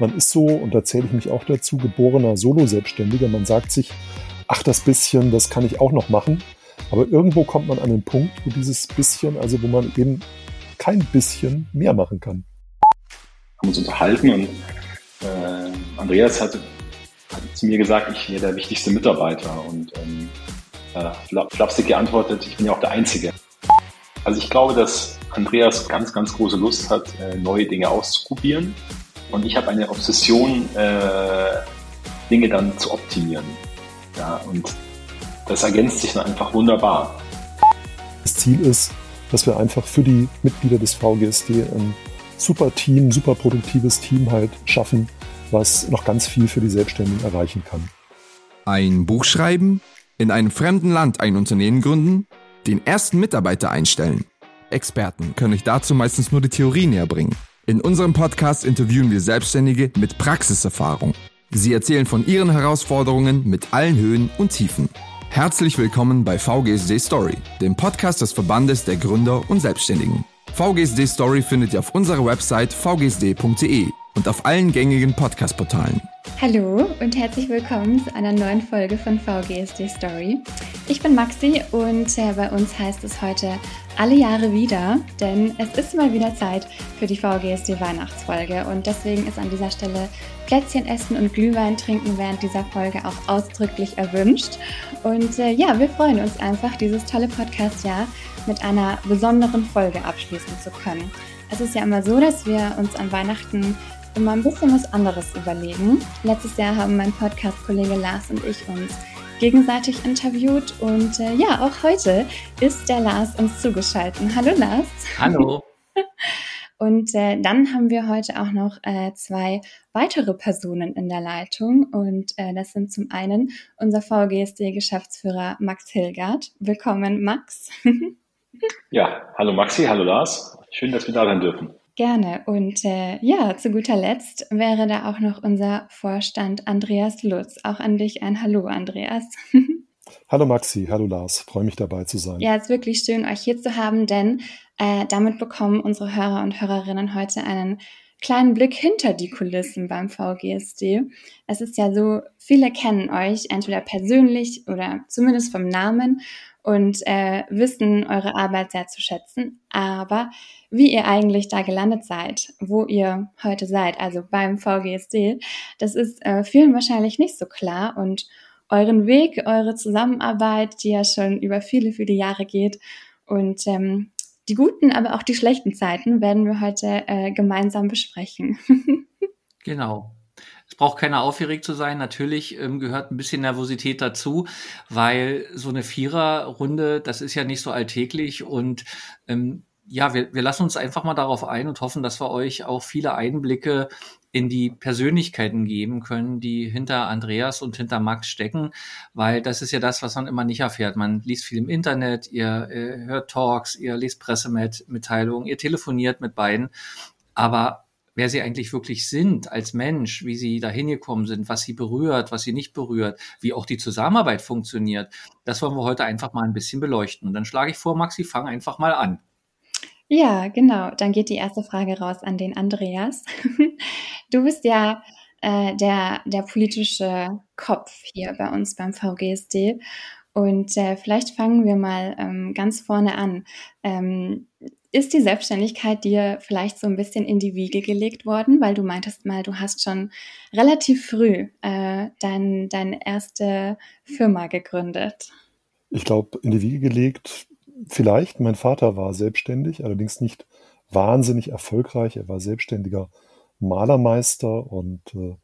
man ist so, und da zähle ich mich auch dazu, geborener Solo-Selbstständiger. Man sagt sich, ach, das bisschen, das kann ich auch noch machen. Aber irgendwo kommt man an den Punkt, wo dieses bisschen, also wo man eben kein bisschen mehr machen kann. Wir haben uns unterhalten und äh, Andreas hat, hat, zu mir gesagt, ich wäre der wichtigste Mitarbeiter und ähm, äh, flapsig geantwortet, ich bin ja auch der Einzige. Also ich glaube, dass Andreas ganz, ganz große Lust hat, äh, neue Dinge auszuprobieren und ich habe eine Obsession, äh, Dinge dann zu optimieren. Ja, und das ergänzt sich dann einfach wunderbar. Das Ziel ist, dass wir einfach für die Mitglieder des VGSD ein super Team, super produktives Team halt schaffen, was noch ganz viel für die Selbstständigen erreichen kann. Ein Buch schreiben, in einem fremden Land ein Unternehmen gründen, den ersten Mitarbeiter einstellen. Experten können euch dazu meistens nur die Theorie näher bringen. In unserem Podcast interviewen wir Selbstständige mit Praxiserfahrung. Sie erzählen von ihren Herausforderungen mit allen Höhen und Tiefen. Herzlich willkommen bei VGSD Story, dem Podcast des Verbandes der Gründer und Selbstständigen. VGSD Story findet ihr auf unserer Website vgsd.de und auf allen gängigen Podcast-Portalen. Hallo und herzlich willkommen zu einer neuen Folge von VGSD Story. Ich bin Maxi und äh, bei uns heißt es heute alle Jahre wieder, denn es ist mal wieder Zeit für die VGSD Weihnachtsfolge und deswegen ist an dieser Stelle Plätzchen essen und Glühwein trinken während dieser Folge auch ausdrücklich erwünscht. Und äh, ja, wir freuen uns einfach, dieses tolle Podcast-Jahr mit einer besonderen Folge abschließen zu können. Es ist ja immer so, dass wir uns an Weihnachten immer ein bisschen was anderes überlegen. Letztes Jahr haben mein Podcast-Kollege Lars und ich uns gegenseitig interviewt und äh, ja, auch heute ist der Lars uns zugeschaltet. Hallo Lars. Hallo. Und äh, dann haben wir heute auch noch äh, zwei weitere Personen in der Leitung. Und äh, das sind zum einen unser VGSD-Geschäftsführer Max Hilgard. Willkommen, Max. ja, hallo Maxi, hallo Lars. Schön, dass wir da sein dürfen. Gerne. Und äh, ja, zu guter Letzt wäre da auch noch unser Vorstand Andreas Lutz. Auch an dich ein Hallo, Andreas. hallo Maxi, hallo Lars. Freue mich dabei zu sein. Ja, es ist wirklich schön, euch hier zu haben, denn äh, damit bekommen unsere Hörer und Hörerinnen heute einen kleinen Blick hinter die Kulissen beim VGSD. Es ist ja so, viele kennen euch entweder persönlich oder zumindest vom Namen und äh, wissen eure Arbeit sehr zu schätzen. Aber wie ihr eigentlich da gelandet seid, wo ihr heute seid, also beim VGSD, das ist äh, vielen wahrscheinlich nicht so klar und euren Weg, eure Zusammenarbeit, die ja schon über viele, viele Jahre geht und ähm, die guten, aber auch die schlechten Zeiten werden wir heute äh, gemeinsam besprechen. genau. Es braucht keiner aufgeregt zu sein. Natürlich ähm, gehört ein bisschen Nervosität dazu, weil so eine Viererrunde, das ist ja nicht so alltäglich und ähm, ja, wir, wir lassen uns einfach mal darauf ein und hoffen, dass wir euch auch viele Einblicke in die Persönlichkeiten geben können, die hinter Andreas und hinter Max stecken, weil das ist ja das, was man immer nicht erfährt. Man liest viel im Internet, ihr äh, hört Talks, ihr lest Pressemitteilungen, ihr telefoniert mit beiden, aber wer sie eigentlich wirklich sind als Mensch, wie sie da hingekommen sind, was sie berührt, was sie nicht berührt, wie auch die Zusammenarbeit funktioniert, das wollen wir heute einfach mal ein bisschen beleuchten. Und dann schlage ich vor, Maxi, fang einfach mal an. Ja, genau. Dann geht die erste Frage raus an den Andreas. Du bist ja äh, der, der politische Kopf hier bei uns beim VGSD. Und äh, vielleicht fangen wir mal ähm, ganz vorne an. Ähm, ist die Selbstständigkeit dir vielleicht so ein bisschen in die Wiege gelegt worden, weil du meintest mal, du hast schon relativ früh äh, dein, deine erste Firma gegründet? Ich glaube, in die Wiege gelegt, vielleicht. Mein Vater war selbstständig, allerdings nicht wahnsinnig erfolgreich. Er war selbstständiger Malermeister und äh,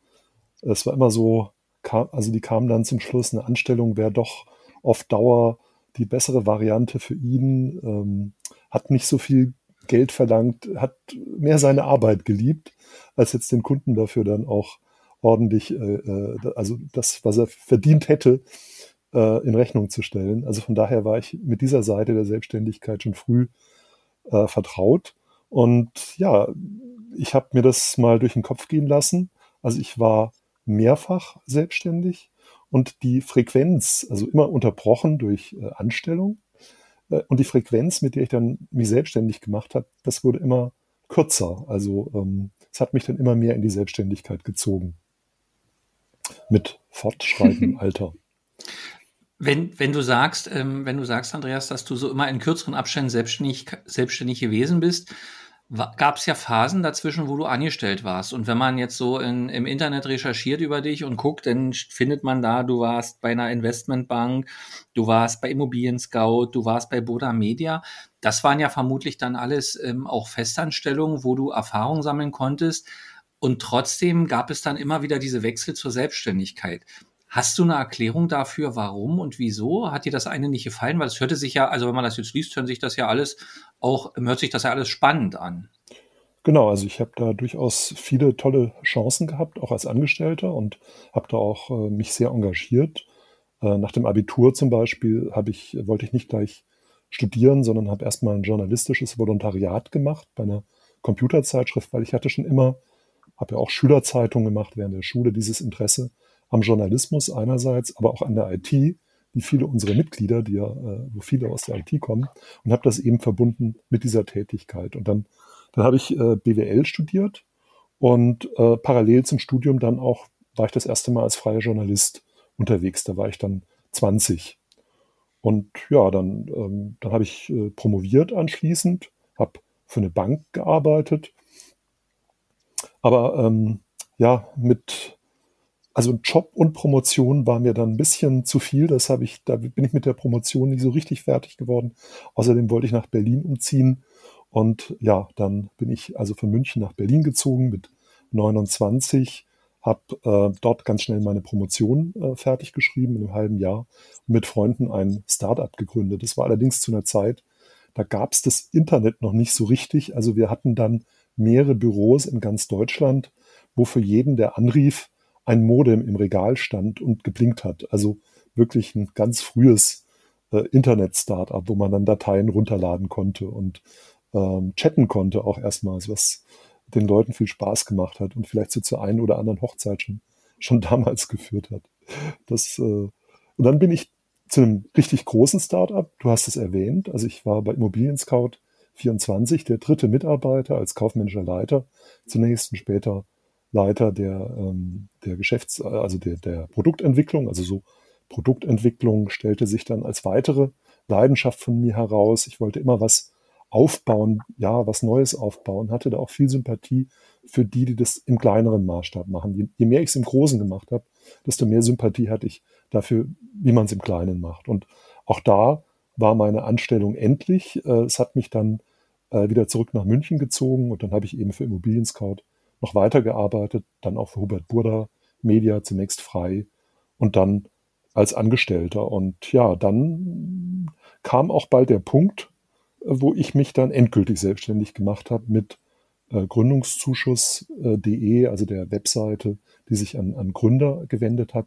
es war immer so, kam, also die kamen dann zum Schluss, eine Anstellung wäre doch auf Dauer die bessere Variante für ihn. Ähm, hat nicht so viel Geld verlangt, hat mehr seine Arbeit geliebt, als jetzt den Kunden dafür dann auch ordentlich, äh, äh, also das, was er verdient hätte, äh, in Rechnung zu stellen. Also von daher war ich mit dieser Seite der Selbstständigkeit schon früh äh, vertraut. Und ja, ich habe mir das mal durch den Kopf gehen lassen. Also ich war mehrfach selbstständig und die Frequenz, also immer unterbrochen durch äh, Anstellung, und die Frequenz, mit der ich dann mich selbstständig gemacht habe, das wurde immer kürzer. Also ähm, es hat mich dann immer mehr in die Selbstständigkeit gezogen. Mit fortschreitendem Alter. Wenn, wenn du sagst, ähm, wenn du sagst, Andreas, dass du so immer in kürzeren Abständen selbstständig, selbstständig gewesen bist, gab es ja Phasen dazwischen, wo du angestellt warst. Und wenn man jetzt so in, im Internet recherchiert über dich und guckt, dann findet man da, du warst bei einer Investmentbank, du warst bei Immobilien Scout, du warst bei Boda Media. Das waren ja vermutlich dann alles ähm, auch Festanstellungen, wo du Erfahrung sammeln konntest. Und trotzdem gab es dann immer wieder diese Wechsel zur Selbstständigkeit. Hast du eine Erklärung dafür, warum und wieso? Hat dir das eine nicht gefallen? Weil es hörte sich ja, also wenn man das jetzt liest, hört sich das ja alles auch, hört sich das ja alles spannend an. Genau, also ich habe da durchaus viele tolle Chancen gehabt, auch als Angestellter und habe da auch äh, mich sehr engagiert. Äh, nach dem Abitur zum Beispiel ich, wollte ich nicht gleich studieren, sondern habe erstmal ein journalistisches Volontariat gemacht bei einer Computerzeitschrift, weil ich hatte schon immer, habe ja auch Schülerzeitungen gemacht während der Schule, dieses Interesse am Journalismus einerseits, aber auch an der IT, wie viele unserer Mitglieder, die ja, äh, wo viele aus der IT kommen, und habe das eben verbunden mit dieser Tätigkeit. Und dann, dann habe ich äh, BWL studiert und äh, parallel zum Studium dann auch war ich das erste Mal als freier Journalist unterwegs. Da war ich dann 20. Und ja, dann, ähm, dann habe ich promoviert anschließend, habe für eine Bank gearbeitet. Aber ähm, ja, mit also Job und Promotion war mir dann ein bisschen zu viel. Das habe ich, da bin ich mit der Promotion nicht so richtig fertig geworden. Außerdem wollte ich nach Berlin umziehen. Und ja, dann bin ich also von München nach Berlin gezogen mit 29, habe äh, dort ganz schnell meine Promotion äh, fertig geschrieben in einem halben Jahr und mit Freunden ein Startup gegründet. Das war allerdings zu einer Zeit, da gab es das Internet noch nicht so richtig. Also wir hatten dann mehrere Büros in ganz Deutschland, wo für jeden, der anrief, ein Modem im Regal stand und geblinkt hat. Also wirklich ein ganz frühes äh, Internet-Startup, wo man dann Dateien runterladen konnte und ähm, chatten konnte auch erstmals, was den Leuten viel Spaß gemacht hat und vielleicht so zur einen oder anderen Hochzeit schon, schon damals geführt hat. Das, äh, und dann bin ich zu einem richtig großen Startup. Du hast es erwähnt. Also ich war bei Immobilien Scout 24, der dritte Mitarbeiter als kaufmännischer Leiter zunächst und später Leiter der, ähm, der Geschäfts-, also der, der Produktentwicklung. Also so Produktentwicklung stellte sich dann als weitere Leidenschaft von mir heraus. Ich wollte immer was aufbauen, ja, was Neues aufbauen, hatte da auch viel Sympathie für die, die das im kleineren Maßstab machen. Je, je mehr ich es im Großen gemacht habe, desto mehr Sympathie hatte ich dafür, wie man es im Kleinen macht. Und auch da war meine Anstellung endlich. Äh, es hat mich dann äh, wieder zurück nach München gezogen und dann habe ich eben für Immobilien Scout noch weitergearbeitet, dann auch für Hubert Burda Media zunächst frei und dann als Angestellter. Und ja, dann kam auch bald der Punkt, wo ich mich dann endgültig selbstständig gemacht habe mit äh, Gründungszuschuss.de, äh, also der Webseite, die sich an, an Gründer gewendet hat.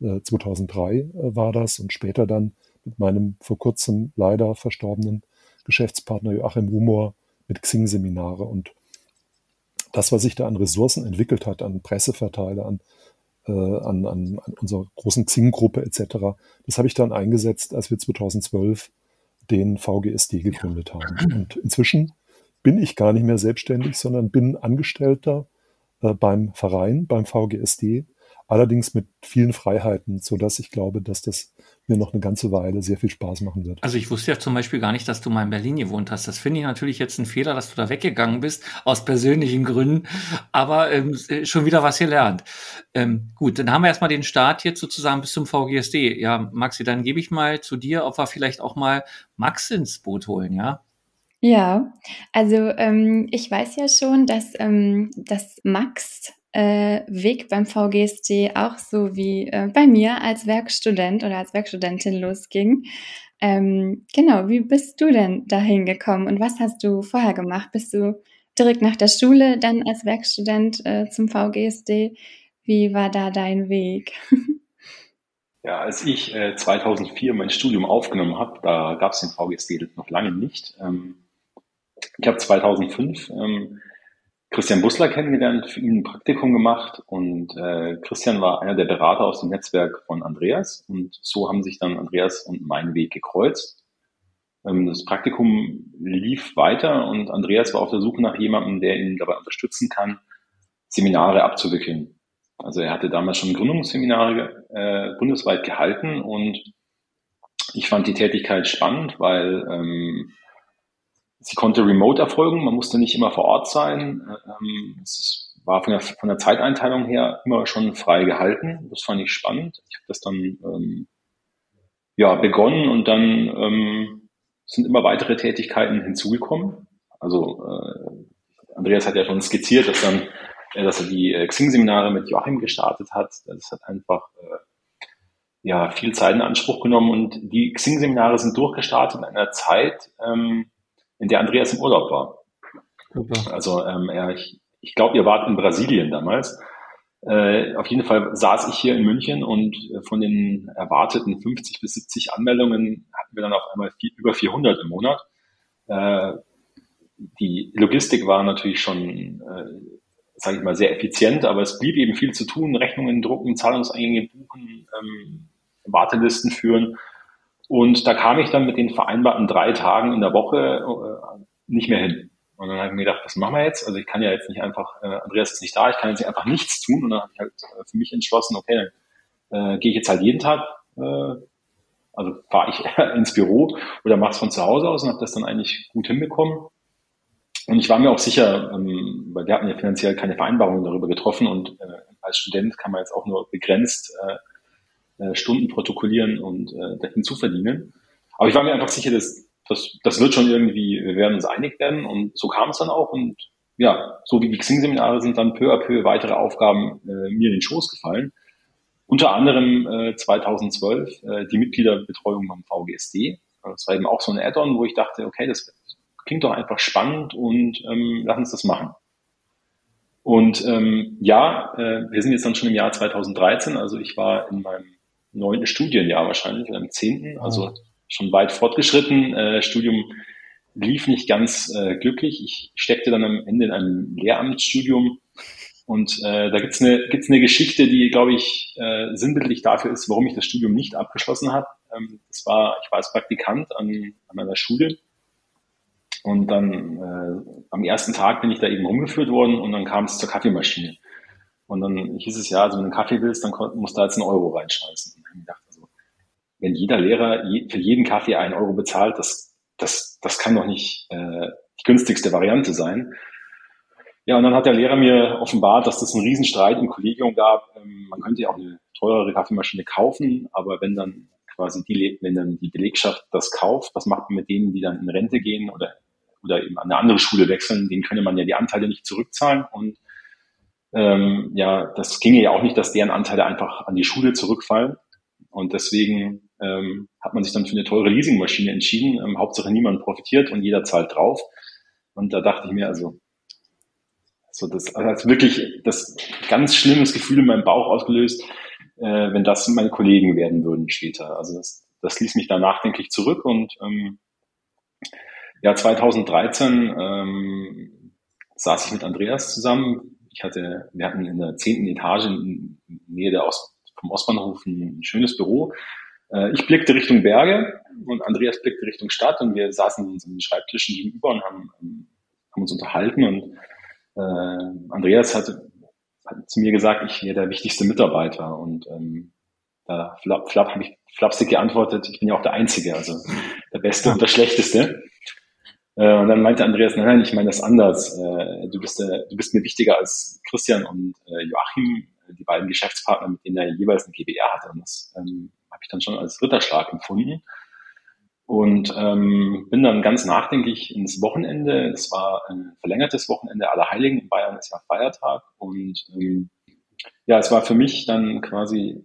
Äh, 2003 äh, war das und später dann mit meinem vor kurzem leider verstorbenen Geschäftspartner Joachim Rumor mit Xing-Seminare und das, was sich da an Ressourcen entwickelt hat, an Presseverteiler, an, äh, an, an, an unserer großen Xing-Gruppe etc., das habe ich dann eingesetzt, als wir 2012 den VGSD gegründet haben. Und inzwischen bin ich gar nicht mehr selbstständig, sondern bin Angestellter äh, beim Verein, beim VGSD allerdings mit vielen Freiheiten, so dass ich glaube, dass das mir noch eine ganze Weile sehr viel Spaß machen wird. Also ich wusste ja zum Beispiel gar nicht, dass du mal in Berlin gewohnt hast. Das finde ich natürlich jetzt ein Fehler, dass du da weggegangen bist, aus persönlichen Gründen, aber ähm, schon wieder was gelernt. Ähm, gut, dann haben wir erstmal den Start jetzt sozusagen bis zum VGSD. Ja, Maxi, dann gebe ich mal zu dir, ob wir vielleicht auch mal Max ins Boot holen, ja? Ja, also ähm, ich weiß ja schon, dass, ähm, dass Max äh, Weg beim VGSD auch so wie äh, bei mir als Werkstudent oder als Werkstudentin losging. Ähm, genau, wie bist du denn dahin gekommen und was hast du vorher gemacht? Bist du direkt nach der Schule dann als Werkstudent äh, zum VGSD? Wie war da dein Weg? Ja, als ich äh, 2004 mein Studium aufgenommen habe, da gab es den VGSD noch lange nicht. Ähm, ich habe 2005 ähm, Christian Bussler kennengelernt, für ihn ein Praktikum gemacht und äh, Christian war einer der Berater aus dem Netzwerk von Andreas und so haben sich dann Andreas und mein Weg gekreuzt. Ähm, das Praktikum lief weiter und Andreas war auf der Suche nach jemandem, der ihn dabei unterstützen kann, Seminare abzuwickeln. Also er hatte damals schon Gründungsseminare äh, bundesweit gehalten und ich fand die Tätigkeit spannend, weil ähm, sie konnte remote erfolgen, man musste nicht immer vor Ort sein. Ähm, es war von der, von der Zeiteinteilung her immer schon frei gehalten. Das fand ich spannend. Ich habe das dann ähm, ja, begonnen und dann ähm, sind immer weitere Tätigkeiten hinzugekommen. Also äh, Andreas hat ja schon skizziert, dass dann, äh, dass er die äh, Xing-Seminare mit Joachim gestartet hat. Das hat einfach äh, ja viel Zeit in Anspruch genommen und die Xing-Seminare sind durchgestartet in einer Zeit, ähm, in der Andreas im Urlaub war. Super. Also ähm, er, ich, ich glaube, ihr wart in Brasilien damals. Äh, auf jeden Fall saß ich hier in München und äh, von den erwarteten 50 bis 70 Anmeldungen hatten wir dann auf einmal vier, über 400 im Monat. Äh, die Logistik war natürlich schon, äh, sage ich mal, sehr effizient, aber es blieb eben viel zu tun. Rechnungen drucken, Zahlungseingänge buchen, ähm, Wartelisten führen. Und da kam ich dann mit den vereinbarten drei Tagen in der Woche äh, nicht mehr hin. Und dann habe ich mir gedacht, was machen wir jetzt? Also ich kann ja jetzt nicht einfach, äh, Andreas ist nicht da, ich kann jetzt nicht einfach nichts tun. Und dann habe ich halt äh, für mich entschlossen, okay, dann äh, gehe ich jetzt halt jeden Tag, äh, also fahre ich ins Büro oder mache es von zu Hause aus und habe das dann eigentlich gut hinbekommen. Und ich war mir auch sicher, ähm, weil wir hatten ja finanziell keine Vereinbarungen darüber getroffen und äh, als Student kann man jetzt auch nur begrenzt äh, äh, Stunden protokollieren und äh, dahin zu verdienen. Aber ich war mir einfach sicher, dass das, das wird schon irgendwie, wir werden uns einig werden und so kam es dann auch und ja, so wie die Xing-Seminare sind dann peu à peu weitere Aufgaben äh, mir in den Schoß gefallen. Unter anderem äh, 2012 äh, die Mitgliederbetreuung beim VGSD. Das war eben auch so ein Add-on, wo ich dachte, okay, das klingt doch einfach spannend und ähm, lass uns das machen. Und ähm, ja, äh, wir sind jetzt dann schon im Jahr 2013, also ich war in meinem neunten Studienjahr wahrscheinlich, oder im zehnten, also schon weit fortgeschritten. Äh, Studium lief nicht ganz äh, glücklich. Ich steckte dann am Ende in einem Lehramtsstudium und äh, da gibt's eine, gibt's eine Geschichte, die, glaube ich, äh, sinnbildlich dafür ist, warum ich das Studium nicht abgeschlossen habe. Ähm, das war, ich war als Praktikant an, an einer Schule und dann äh, am ersten Tag bin ich da eben rumgeführt worden und dann kam es zur Kaffeemaschine. Und dann hieß es ja, also wenn du einen Kaffee willst, dann musst du jetzt einen Euro reinschmeißen. Und dann gedacht, wenn jeder Lehrer für jeden Kaffee einen Euro bezahlt, das, das, das kann doch nicht äh, die günstigste Variante sein. Ja, und dann hat der Lehrer mir offenbart, dass das einen Riesenstreit im Kollegium gab. Ähm, man könnte ja auch eine teurere Kaffeemaschine kaufen, aber wenn dann quasi die, wenn dann die Belegschaft das kauft, was macht man mit denen, die dann in Rente gehen oder, oder eben an eine andere Schule wechseln, denen könne man ja die Anteile nicht zurückzahlen und ähm, ja, das ginge ja auch nicht, dass deren Anteile einfach an die Schule zurückfallen. Und deswegen ähm, hat man sich dann für eine teure Leasingmaschine entschieden. Ähm, Hauptsache niemand profitiert und jeder zahlt drauf. Und da dachte ich mir, also, so das also wirklich das ganz schlimmes Gefühl in meinem Bauch ausgelöst, äh, wenn das meine Kollegen werden würden später. Also das, das ließ mich da nachdenklich zurück und ähm, ja, 2013 ähm, saß ich mit Andreas zusammen. Ich hatte, wir hatten in der zehnten Etage in Nähe der Ost, vom Ostbahnhof ein schönes Büro äh, ich blickte Richtung Berge und Andreas blickte Richtung Stadt und wir saßen an den Schreibtischen gegenüber und haben, ähm, haben uns unterhalten und äh, Andreas hat, hat zu mir gesagt, ich wäre der wichtigste Mitarbeiter und ähm, da flap, flap, habe ich flapsig geantwortet, ich bin ja auch der Einzige, also der Beste und der Schlechteste. Äh, und dann meinte Andreas, nein, ich meine das anders. Äh, du, bist, äh, du bist mir wichtiger als Christian und Joachim, die beiden Geschäftspartner, mit denen er jeweils eine GBR hatte. Und das ähm, habe ich dann schon als Ritterschlag empfunden. Und ähm, bin dann ganz nachdenklich ins Wochenende. Es war ein verlängertes Wochenende aller Heiligen in Bayern, ist ja Feiertag. Und ähm, ja, es war für mich dann quasi,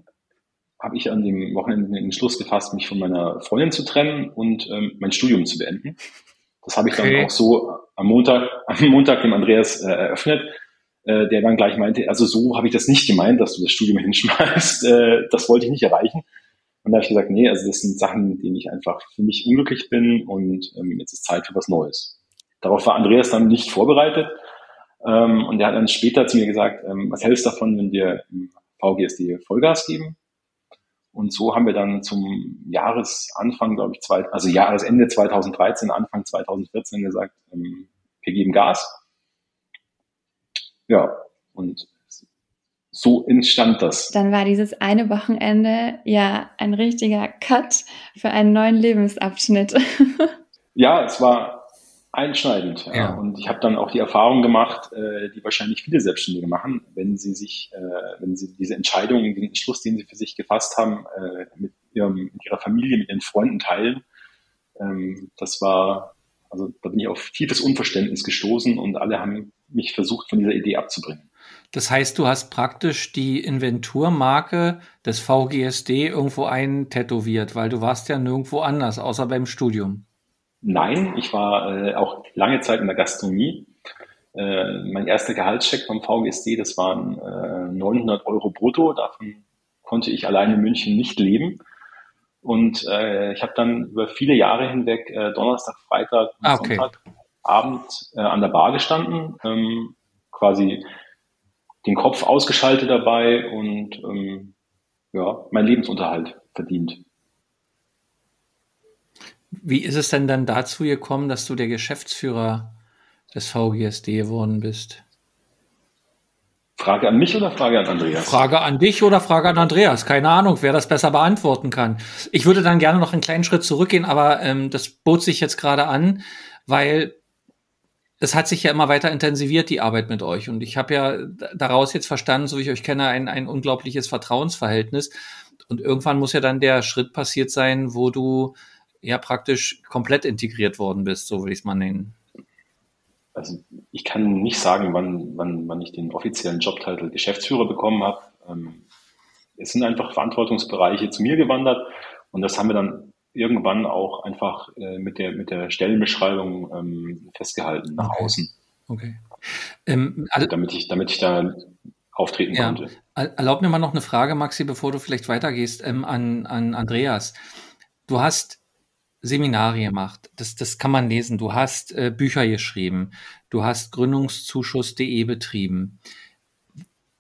habe ich an dem Wochenende den Entschluss gefasst, mich von meiner Freundin zu trennen und ähm, mein Studium zu beenden. Das habe ich okay. dann auch so am Montag, am Montag dem Andreas äh, eröffnet, äh, der dann gleich meinte, also so habe ich das nicht gemeint, dass du das Studium hinschmeißt. Äh, das wollte ich nicht erreichen. Und da habe ich gesagt, nee, also das sind Sachen, mit denen ich einfach für mich unglücklich bin und ähm, jetzt ist Zeit für was Neues. Darauf war Andreas dann nicht vorbereitet. Ähm, und er hat dann später zu mir gesagt, ähm, was hältst du davon, wenn wir im VGSD Vollgas geben? Und so haben wir dann zum Jahresanfang, glaube ich, zwei, also Jahresende 2013, Anfang 2014 gesagt, ähm, wir geben Gas. Ja, Und so entstand das. Dann war dieses eine Wochenende ja ein richtiger Cut für einen neuen Lebensabschnitt. ja, es war einschneidend. Ja. ja. Und ich habe dann auch die Erfahrung gemacht, äh, die wahrscheinlich viele Selbstständige machen, wenn sie sich, äh, wenn sie diese Entscheidung, den Entschluss, den sie für sich gefasst haben, äh, mit, ihrem, mit ihrer Familie, mit ihren Freunden teilen. Ähm, das war, also da bin ich auf tiefes Unverständnis gestoßen und alle haben mich versucht, von dieser Idee abzubringen. Das heißt, du hast praktisch die Inventurmarke des VGSD irgendwo eintätowiert, weil du warst ja nirgendwo anders, außer beim Studium. Nein, ich war äh, auch lange Zeit in der Gastronomie. Äh, mein erster Gehaltscheck vom VGSD, das waren äh, 900 Euro brutto. Davon konnte ich allein in München nicht leben. Und äh, ich habe dann über viele Jahre hinweg äh, Donnerstag, Freitag und ah, okay. Sonntagabend äh, an der Bar gestanden, ähm, quasi den Kopf ausgeschaltet dabei und ähm, ja, mein Lebensunterhalt verdient. Wie ist es denn dann dazu gekommen, dass du der Geschäftsführer des VGSD geworden bist? Frage an mich oder Frage an Andreas? Frage an dich oder Frage an Andreas. Keine Ahnung, wer das besser beantworten kann. Ich würde dann gerne noch einen kleinen Schritt zurückgehen, aber ähm, das bot sich jetzt gerade an, weil es hat sich ja immer weiter intensiviert, die Arbeit mit euch. Und ich habe ja daraus jetzt verstanden, so wie ich euch kenne, ein, ein unglaubliches Vertrauensverhältnis. Und irgendwann muss ja dann der Schritt passiert sein, wo du ja praktisch komplett integriert worden bist, so will ich es mal nennen. Also ich kann nicht sagen, wann, wann, wann ich den offiziellen Jobtitel Geschäftsführer bekommen habe. Ähm, es sind einfach Verantwortungsbereiche zu mir gewandert und das haben wir dann irgendwann auch einfach äh, mit, der, mit der Stellenbeschreibung ähm, festgehalten nach okay. außen. Okay. Ähm, also, damit, ich, damit ich da auftreten ja. konnte. Erlaub mir mal noch eine Frage, Maxi, bevor du vielleicht weitergehst, ähm, an, an Andreas. Du hast Seminare gemacht, das, das kann man lesen. Du hast äh, Bücher geschrieben, du hast Gründungszuschuss.de betrieben.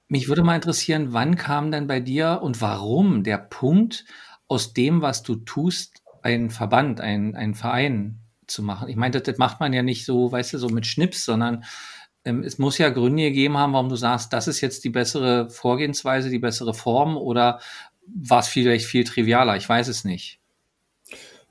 Mich würde mal interessieren, wann kam denn bei dir und warum der Punkt, aus dem, was du tust, einen Verband, einen, einen Verein zu machen. Ich meine, das, das, macht man ja nicht so, weißt du, so mit Schnips, sondern ähm, es muss ja Gründe gegeben haben, warum du sagst, das ist jetzt die bessere Vorgehensweise, die bessere Form oder war es vielleicht viel trivialer? Ich weiß es nicht.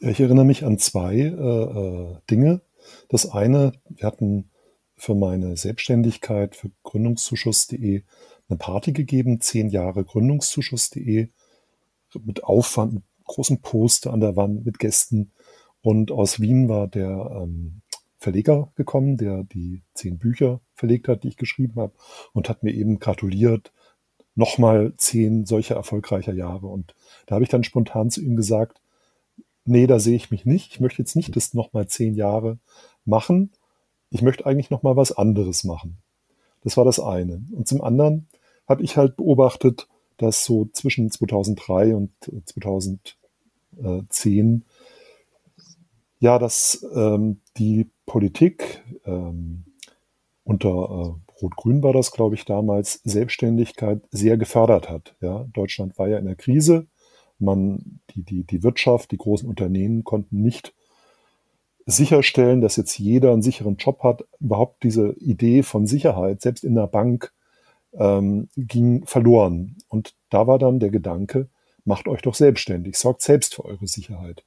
Ich erinnere mich an zwei äh, äh, Dinge. Das eine, wir hatten für meine Selbstständigkeit für Gründungszuschuss.de eine Party gegeben, zehn Jahre Gründungszuschuss.de mit Aufwand, mit großen Poster an der Wand mit Gästen. Und aus Wien war der ähm, Verleger gekommen, der die zehn Bücher verlegt hat, die ich geschrieben habe, und hat mir eben gratuliert. Nochmal zehn solcher erfolgreicher Jahre. Und da habe ich dann spontan zu ihm gesagt, nee, da sehe ich mich nicht. Ich möchte jetzt nicht das nochmal zehn Jahre machen. Ich möchte eigentlich nochmal was anderes machen. Das war das eine. Und zum anderen habe ich halt beobachtet, dass so zwischen 2003 und 2000 äh, 10, ja, dass ähm, die Politik ähm, unter äh, Rot-Grün war das, glaube ich, damals, Selbstständigkeit sehr gefördert hat. Ja, Deutschland war ja in der Krise. Man, die, die, die Wirtschaft, die großen Unternehmen konnten nicht sicherstellen, dass jetzt jeder einen sicheren Job hat. Überhaupt diese Idee von Sicherheit, selbst in der Bank, ähm, ging verloren. Und da war dann der Gedanke, macht euch doch selbstständig, sorgt selbst für eure Sicherheit.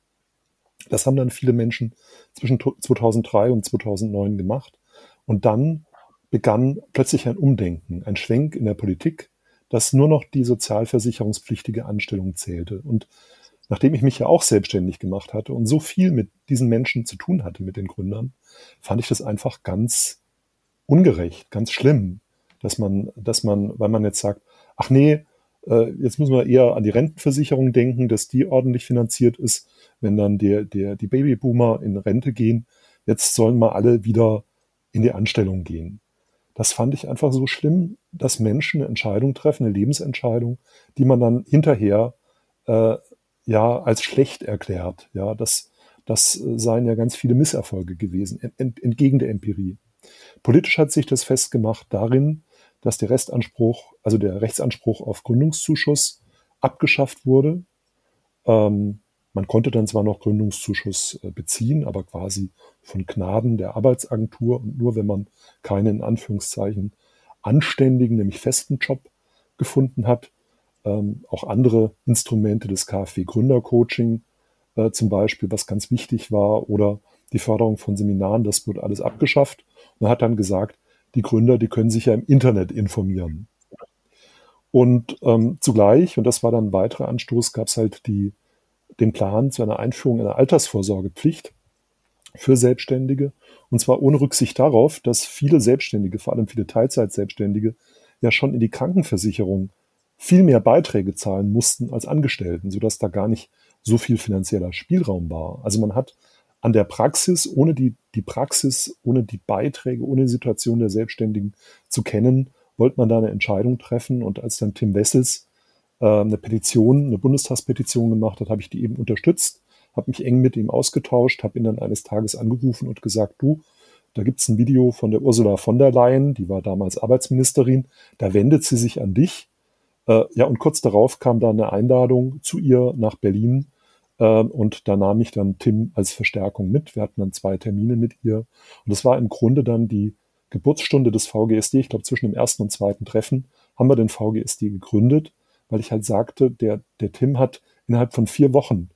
Das haben dann viele Menschen zwischen 2003 und 2009 gemacht. Und dann begann plötzlich ein Umdenken, ein Schwenk in der Politik, dass nur noch die sozialversicherungspflichtige Anstellung zählte. Und nachdem ich mich ja auch selbstständig gemacht hatte und so viel mit diesen Menschen zu tun hatte, mit den Gründern, fand ich das einfach ganz ungerecht, ganz schlimm, dass man, dass man, weil man jetzt sagt, ach nee, äh, jetzt müssen wir eher an die Rentenversicherung denken, dass die ordentlich finanziert ist, wenn dann der, der, die Babyboomer in Rente gehen. Jetzt sollen mal alle wieder in die Anstellung gehen. Das fand ich einfach so schlimm, dass Menschen eine Entscheidung treffen, eine Lebensentscheidung, die man dann hinterher äh, ja als schlecht erklärt. Ja, das, das seien ja ganz viele Misserfolge gewesen, ent, entgegen der Empirie. Politisch hat sich das festgemacht darin, dass der Restanspruch, also der Rechtsanspruch auf Gründungszuschuss abgeschafft wurde. Ähm, man konnte dann zwar noch Gründungszuschuss äh, beziehen, aber quasi von Gnaden der Arbeitsagentur und nur wenn man keine in Anführungszeichen anständigen, nämlich festen Job gefunden hat. Ähm, auch andere Instrumente des KfW Gründercoaching äh, zum Beispiel, was ganz wichtig war, oder die Förderung von Seminaren, das wurde alles abgeschafft und hat dann gesagt, die Gründer, die können sich ja im Internet informieren. Und ähm, zugleich, und das war dann ein weiterer Anstoß, gab es halt die, den Plan zu einer Einführung einer Altersvorsorgepflicht für Selbstständige. Und zwar ohne Rücksicht darauf, dass viele Selbstständige, vor allem viele Teilzeit-Selbstständige, ja schon in die Krankenversicherung viel mehr Beiträge zahlen mussten als Angestellten, sodass da gar nicht so viel finanzieller Spielraum war. Also man hat an der Praxis, ohne die, die Praxis, ohne die Beiträge, ohne die Situation der Selbstständigen zu kennen, wollte man da eine Entscheidung treffen. Und als dann Tim Wessels äh, eine Petition, eine Bundestagspetition gemacht hat, habe ich die eben unterstützt, habe mich eng mit ihm ausgetauscht, habe ihn dann eines Tages angerufen und gesagt, du, da gibt's ein Video von der Ursula von der Leyen, die war damals Arbeitsministerin, da wendet sie sich an dich. Äh, ja, und kurz darauf kam da eine Einladung zu ihr nach Berlin äh, und da nahm ich dann Tim als Verstärkung mit. Wir hatten dann zwei Termine mit ihr und das war im Grunde dann die Geburtsstunde des VGSD. Ich glaube, zwischen dem ersten und zweiten Treffen haben wir den VGSD gegründet, weil ich halt sagte, der, der Tim hat innerhalb von vier Wochen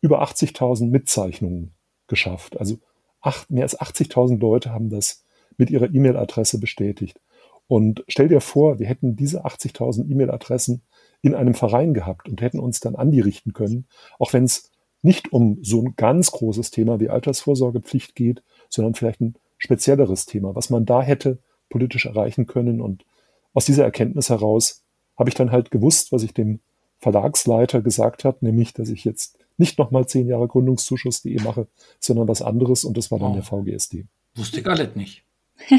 über 80.000 Mitzeichnungen geschafft. Also acht, mehr als 80.000 Leute haben das mit ihrer E-Mail-Adresse bestätigt. Und stell dir vor, wir hätten diese 80.000 E-Mail-Adressen in einem Verein gehabt und hätten uns dann an die richten können, auch wenn es nicht um so ein ganz großes Thema wie Altersvorsorgepflicht geht, sondern vielleicht ein spezielleres Thema, was man da hätte politisch erreichen können. Und aus dieser Erkenntnis heraus habe ich dann halt gewusst, was ich dem Verlagsleiter gesagt habe, nämlich, dass ich jetzt nicht nochmal zehn Jahre Gründungszuschuss.de mache, sondern was anderes und das war dann oh. der VGSD. Wusste ich alles nicht.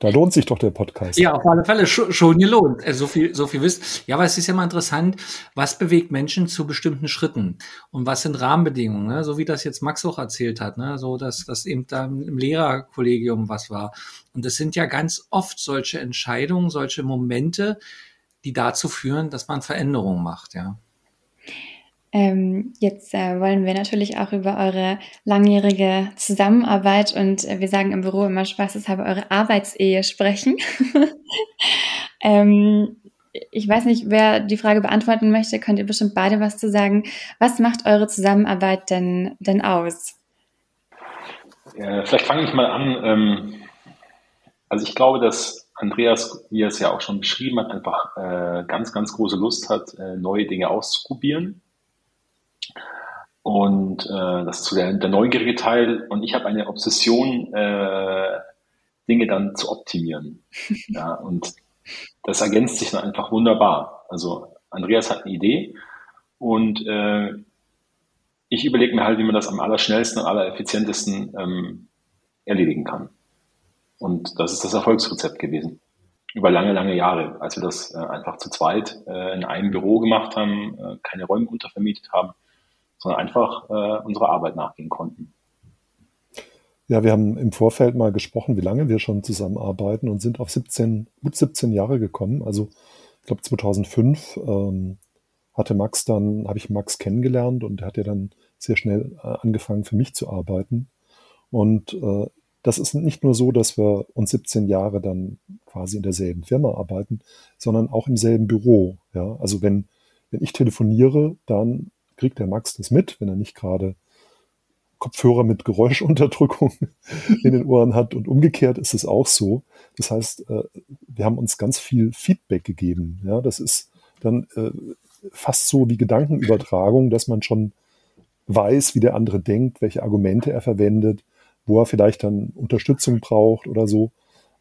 Da lohnt sich doch der Podcast. Ja, auf alle Fälle schon gelohnt. Äh, so viel, so viel wisst. Ja, aber es ist ja mal interessant, was bewegt Menschen zu bestimmten Schritten und was sind Rahmenbedingungen, ne? so wie das jetzt Max auch erzählt hat, ne? so dass das eben da im Lehrerkollegium was war. Und das sind ja ganz oft solche Entscheidungen, solche Momente, die dazu führen, dass man Veränderungen macht, ja. Ähm, jetzt äh, wollen wir natürlich auch über eure langjährige Zusammenarbeit und äh, wir sagen im Büro immer spaßeshalber eure Arbeitsehe sprechen. ähm, ich weiß nicht, wer die Frage beantworten möchte, könnt ihr bestimmt beide was zu sagen. Was macht eure Zusammenarbeit denn, denn aus? Ja, vielleicht fange ich mal an. Ähm, also ich glaube, dass Andreas, wie er es ja auch schon beschrieben hat, einfach äh, ganz, ganz große Lust hat, äh, neue Dinge auszuprobieren und äh, das ist so der, der neugierige Teil. Und ich habe eine Obsession, äh, Dinge dann zu optimieren. Ja, und das ergänzt sich dann einfach wunderbar. Also Andreas hat eine Idee und äh, ich überlege mir halt, wie man das am allerschnellsten und allereffizientesten ähm, erledigen kann. Und das ist das Erfolgsrezept gewesen. Über lange, lange Jahre, als wir das äh, einfach zu zweit äh, in einem Büro gemacht haben, äh, keine Räume untervermietet haben sondern einfach unserer Arbeit nachgehen konnten. Ja, wir haben im Vorfeld mal gesprochen, wie lange wir schon zusammenarbeiten und sind auf 17, gut 17 Jahre gekommen. Also ich glaube 2005 ähm, hatte Max dann, habe ich Max kennengelernt und er hat ja dann sehr schnell angefangen für mich zu arbeiten. Und das ist nicht nur so, dass wir uns 17 Jahre dann quasi in derselben Firma arbeiten, sondern auch im selben Büro. Ja, also wenn, wenn ich telefoniere, dann kriegt der Max das mit, wenn er nicht gerade Kopfhörer mit Geräuschunterdrückung in den Ohren hat und umgekehrt ist es auch so. Das heißt, äh, wir haben uns ganz viel Feedback gegeben. Ja, das ist dann äh, fast so wie Gedankenübertragung, dass man schon weiß, wie der andere denkt, welche Argumente er verwendet, wo er vielleicht dann Unterstützung braucht oder so.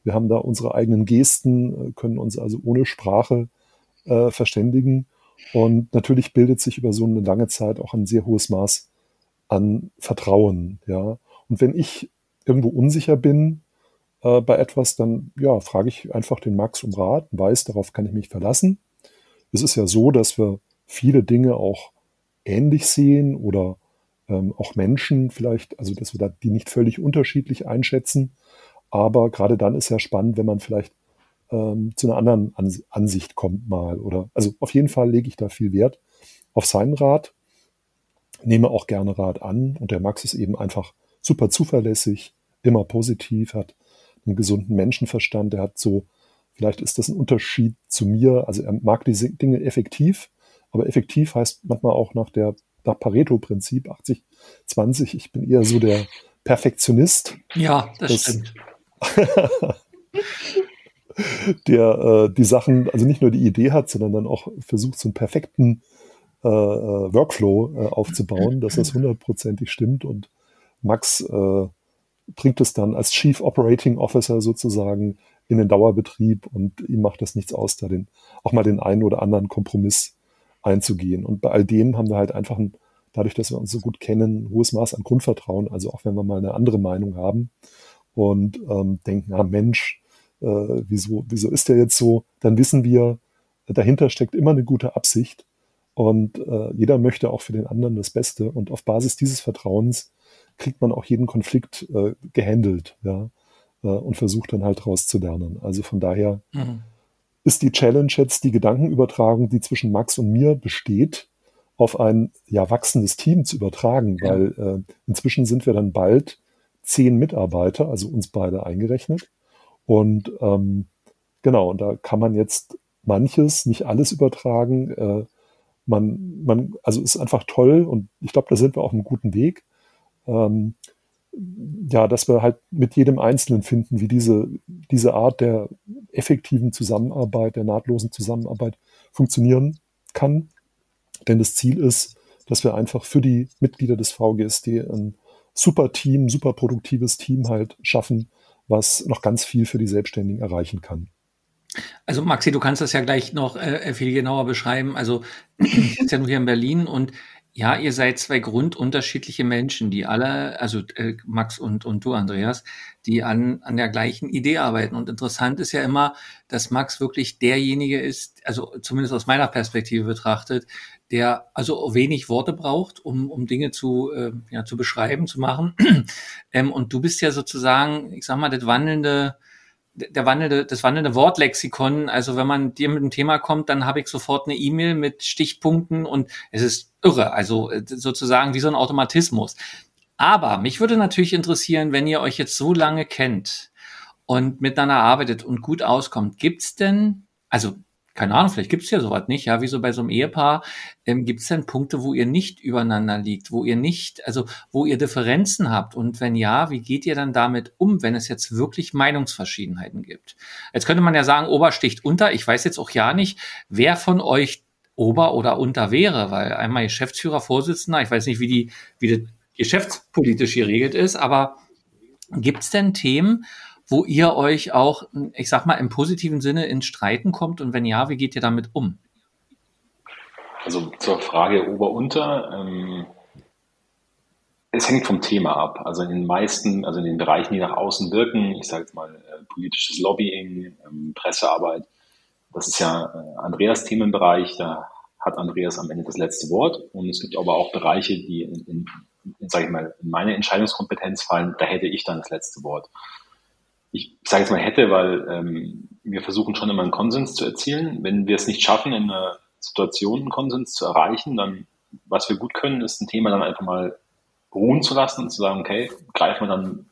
Wir haben da unsere eigenen Gesten, äh, können uns also ohne Sprache äh, verständigen. Und natürlich bildet sich über so eine lange Zeit auch ein sehr hohes Maß an Vertrauen, ja. Und wenn ich irgendwo unsicher bin äh, bei etwas, dann ja, frage ich einfach den Max um Rat, weiß, darauf kann ich mich verlassen. Es ist ja so, dass wir viele Dinge auch ähnlich sehen oder ähm, auch Menschen vielleicht, also dass wir da die nicht völlig unterschiedlich einschätzen. Aber gerade dann ist ja spannend, wenn man vielleicht ähm, zu einer anderen Ans Ansicht kommt mal. Oder also auf jeden Fall lege ich da viel Wert auf seinen Rat, nehme auch gerne Rat an und der Max ist eben einfach super zuverlässig, immer positiv, hat einen gesunden Menschenverstand, der hat so Vielleicht ist das ein Unterschied zu mir. Also er mag diese Dinge effektiv, aber effektiv heißt manchmal auch nach der nach Pareto-Prinzip 80, 20. Ich bin eher so der Perfektionist. Ja, das, das stimmt. der äh, die Sachen, also nicht nur die Idee hat, sondern dann auch versucht, so einen perfekten äh, äh Workflow äh, aufzubauen, dass das hundertprozentig stimmt. Und Max äh, bringt es dann als Chief Operating Officer sozusagen in den Dauerbetrieb und ihm macht das nichts aus, da den, auch mal den einen oder anderen Kompromiss einzugehen. Und bei all dem haben wir halt einfach ein, dadurch, dass wir uns so gut kennen, ein hohes Maß an Grundvertrauen. Also auch wenn wir mal eine andere Meinung haben und ähm, denken, ah Mensch, äh, wieso, wieso ist der jetzt so? Dann wissen wir, dahinter steckt immer eine gute Absicht und äh, jeder möchte auch für den anderen das Beste. Und auf Basis dieses Vertrauens kriegt man auch jeden Konflikt äh, gehandelt, ja, äh, und versucht dann halt daraus zu lernen. Also von daher mhm. Ist die Challenge jetzt die Gedankenübertragung, die zwischen Max und mir besteht, auf ein ja wachsendes Team zu übertragen, ja. weil äh, inzwischen sind wir dann bald zehn Mitarbeiter, also uns beide eingerechnet. Und ähm, genau, und da kann man jetzt manches, nicht alles übertragen. Äh, man, man, also ist einfach toll und ich glaube, da sind wir auf einem guten Weg ähm, ja, dass wir halt mit jedem Einzelnen finden, wie diese, diese Art der effektiven Zusammenarbeit, der nahtlosen Zusammenarbeit funktionieren kann. Denn das Ziel ist, dass wir einfach für die Mitglieder des VGSD ein super Team, super produktives Team halt schaffen, was noch ganz viel für die Selbstständigen erreichen kann. Also Maxi, du kannst das ja gleich noch äh, viel genauer beschreiben. Also ich sitze ja nur hier in Berlin und ja, ihr seid zwei grundunterschiedliche Menschen, die alle, also äh, Max und, und du, Andreas, die an, an der gleichen Idee arbeiten. Und interessant ist ja immer, dass Max wirklich derjenige ist, also zumindest aus meiner Perspektive betrachtet, der also wenig Worte braucht, um, um Dinge zu, äh, ja, zu beschreiben, zu machen. ähm, und du bist ja sozusagen, ich sag mal, das wandelnde der wandelnde, das wandelnde Wortlexikon. Also wenn man dir mit einem Thema kommt, dann habe ich sofort eine E-Mail mit Stichpunkten und es ist irre. Also äh, sozusagen wie so ein Automatismus. Aber mich würde natürlich interessieren, wenn ihr euch jetzt so lange kennt und miteinander arbeitet und gut auskommt, gibt's denn, also keine Ahnung, vielleicht gibt's ja sowas nicht, ja, wie so bei so einem Ehepaar, ähm, gibt's denn Punkte, wo ihr nicht übereinander liegt, wo ihr nicht, also wo ihr Differenzen habt und wenn ja, wie geht ihr dann damit um, wenn es jetzt wirklich Meinungsverschiedenheiten gibt? Jetzt könnte man ja sagen, Ober sticht unter, ich weiß jetzt auch ja nicht, wer von euch Ober oder unter wäre, weil einmal Geschäftsführer, Vorsitzender, ich weiß nicht, wie die, wie das geschäftspolitisch geregelt ist, aber gibt's denn Themen, wo ihr euch auch, ich sag mal, im positiven Sinne ins Streiten kommt? Und wenn ja, wie geht ihr damit um? Also zur Frage Ober-Unter. Ähm, es hängt vom Thema ab. Also in den meisten, also in den Bereichen, die nach außen wirken, ich sage jetzt mal äh, politisches Lobbying, ähm, Pressearbeit, das ist ja äh, Andreas Themenbereich, da hat Andreas am Ende das letzte Wort. Und es gibt aber auch Bereiche, die in, in, in sage ich mal, in meine Entscheidungskompetenz fallen, da hätte ich dann das letzte Wort ich sage jetzt mal hätte, weil ähm, wir versuchen schon immer einen Konsens zu erzielen. Wenn wir es nicht schaffen, in einer Situation einen Konsens zu erreichen, dann was wir gut können, ist ein Thema dann einfach mal ruhen zu lassen und zu sagen, okay, greifen wir dann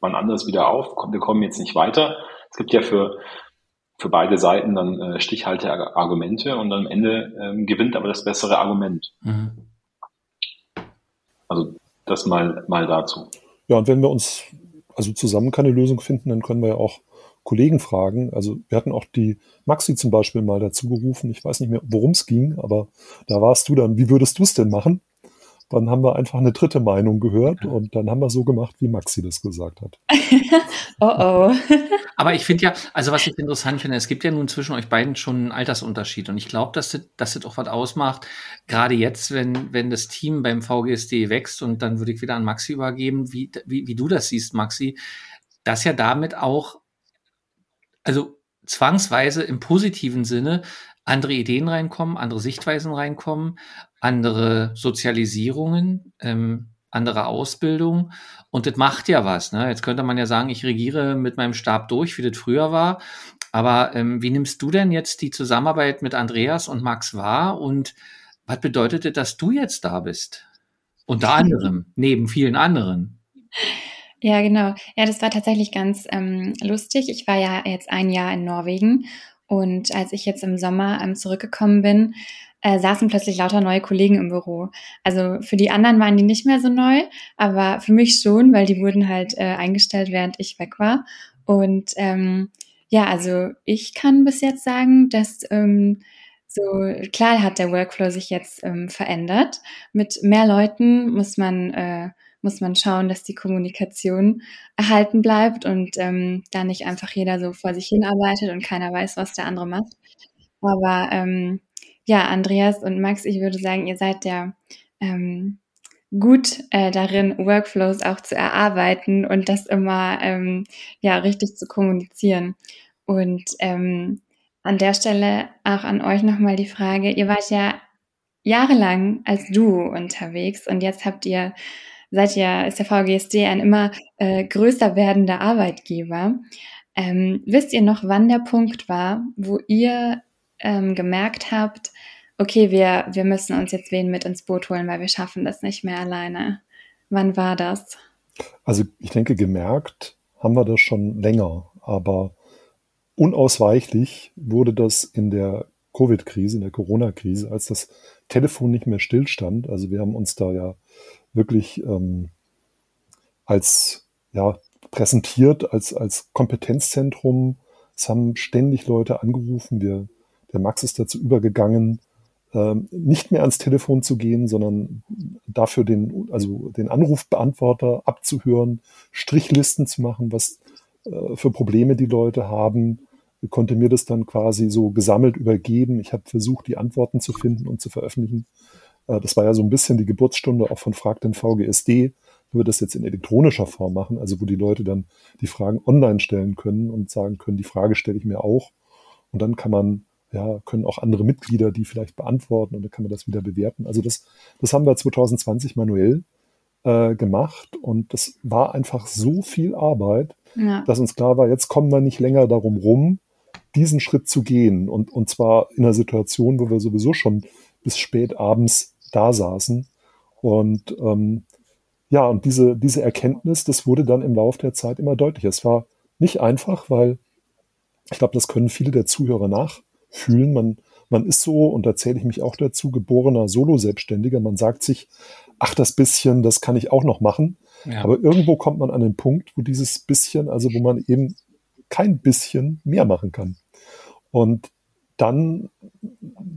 wann anders wieder auf, wir kommen jetzt nicht weiter. Es gibt ja für, für beide Seiten dann äh, stichhaltige Argumente und am Ende ähm, gewinnt aber das bessere Argument. Mhm. Also das mal, mal dazu. Ja, und wenn wir uns also zusammen keine Lösung finden, dann können wir ja auch Kollegen fragen. Also wir hatten auch die Maxi zum Beispiel mal dazu gerufen. Ich weiß nicht mehr, worum es ging, aber da warst du dann, wie würdest du es denn machen? Dann haben wir einfach eine dritte Meinung gehört und dann haben wir so gemacht, wie Maxi das gesagt hat. oh oh. Aber ich finde ja, also was ich interessant finde, es gibt ja nun zwischen euch beiden schon einen Altersunterschied und ich glaube, dass das, dass das auch was ausmacht. Gerade jetzt, wenn, wenn das Team beim VGSD wächst und dann würde ich wieder an Maxi übergeben, wie, wie, wie du das siehst, Maxi, dass ja damit auch, also zwangsweise im positiven Sinne andere Ideen reinkommen, andere Sichtweisen reinkommen, andere Sozialisierungen, ähm, andere Ausbildung. Und das macht ja was. Ne? Jetzt könnte man ja sagen, ich regiere mit meinem Stab durch, wie das früher war. Aber ähm, wie nimmst du denn jetzt die Zusammenarbeit mit Andreas und Max wahr? Und was bedeutet das, dass du jetzt da bist? Unter anderem, neben vielen anderen. Ja, genau. Ja, das war tatsächlich ganz ähm, lustig. Ich war ja jetzt ein Jahr in Norwegen und als ich jetzt im Sommer ähm, zurückgekommen bin, äh, saßen plötzlich lauter neue Kollegen im Büro. Also für die anderen waren die nicht mehr so neu, aber für mich schon, weil die wurden halt äh, eingestellt, während ich weg war. Und ähm, ja, also ich kann bis jetzt sagen, dass ähm, so klar hat der Workflow sich jetzt ähm, verändert. Mit mehr Leuten muss man äh, muss man schauen, dass die Kommunikation erhalten bleibt und ähm, da nicht einfach jeder so vor sich hin arbeitet und keiner weiß, was der andere macht. Aber ähm, ja, Andreas und Max, ich würde sagen, ihr seid ja ähm, gut äh, darin, Workflows auch zu erarbeiten und das immer ähm, ja richtig zu kommunizieren. Und ähm, an der Stelle auch an euch nochmal die Frage, ihr wart ja jahrelang als Duo unterwegs und jetzt habt ihr, seid ihr, ist der VGSD ein immer äh, größer werdender Arbeitgeber. Ähm, wisst ihr noch, wann der Punkt war, wo ihr ähm, gemerkt habt, okay, wir, wir müssen uns jetzt wen mit ins Boot holen, weil wir schaffen das nicht mehr alleine. Wann war das? Also ich denke, gemerkt haben wir das schon länger, aber unausweichlich wurde das in der Covid-Krise, in der Corona-Krise, als das Telefon nicht mehr stillstand. Also wir haben uns da ja wirklich ähm, als ja, präsentiert als, als Kompetenzzentrum. Es haben ständig Leute angerufen. Wir, der Max ist dazu übergegangen, ähm, nicht mehr ans Telefon zu gehen, sondern dafür den, also den Anrufbeantworter abzuhören, Strichlisten zu machen, was äh, für Probleme die Leute haben, konnte mir das dann quasi so gesammelt übergeben. Ich habe versucht, die Antworten zu finden und zu veröffentlichen. Äh, das war ja so ein bisschen die Geburtsstunde auch von Frag den VGSD, wo wir das jetzt in elektronischer Form machen, also wo die Leute dann die Fragen online stellen können und sagen können, die Frage stelle ich mir auch. Und dann kann man ja, können auch andere Mitglieder die vielleicht beantworten und dann kann man das wieder bewerten. Also das, das haben wir 2020 manuell äh, gemacht und das war einfach so viel Arbeit, ja. dass uns klar war, jetzt kommen wir nicht länger darum rum, diesen Schritt zu gehen und, und zwar in einer Situation, wo wir sowieso schon bis spät abends da saßen und ähm, ja, und diese, diese Erkenntnis, das wurde dann im Laufe der Zeit immer deutlicher. Es war nicht einfach, weil ich glaube, das können viele der Zuhörer nach, fühlen. Man, man ist so, und da zähle ich mich auch dazu, geborener Solo-Selbstständiger. Man sagt sich, ach, das bisschen, das kann ich auch noch machen. Ja. Aber irgendwo kommt man an den Punkt, wo dieses bisschen, also wo man eben kein bisschen mehr machen kann. Und dann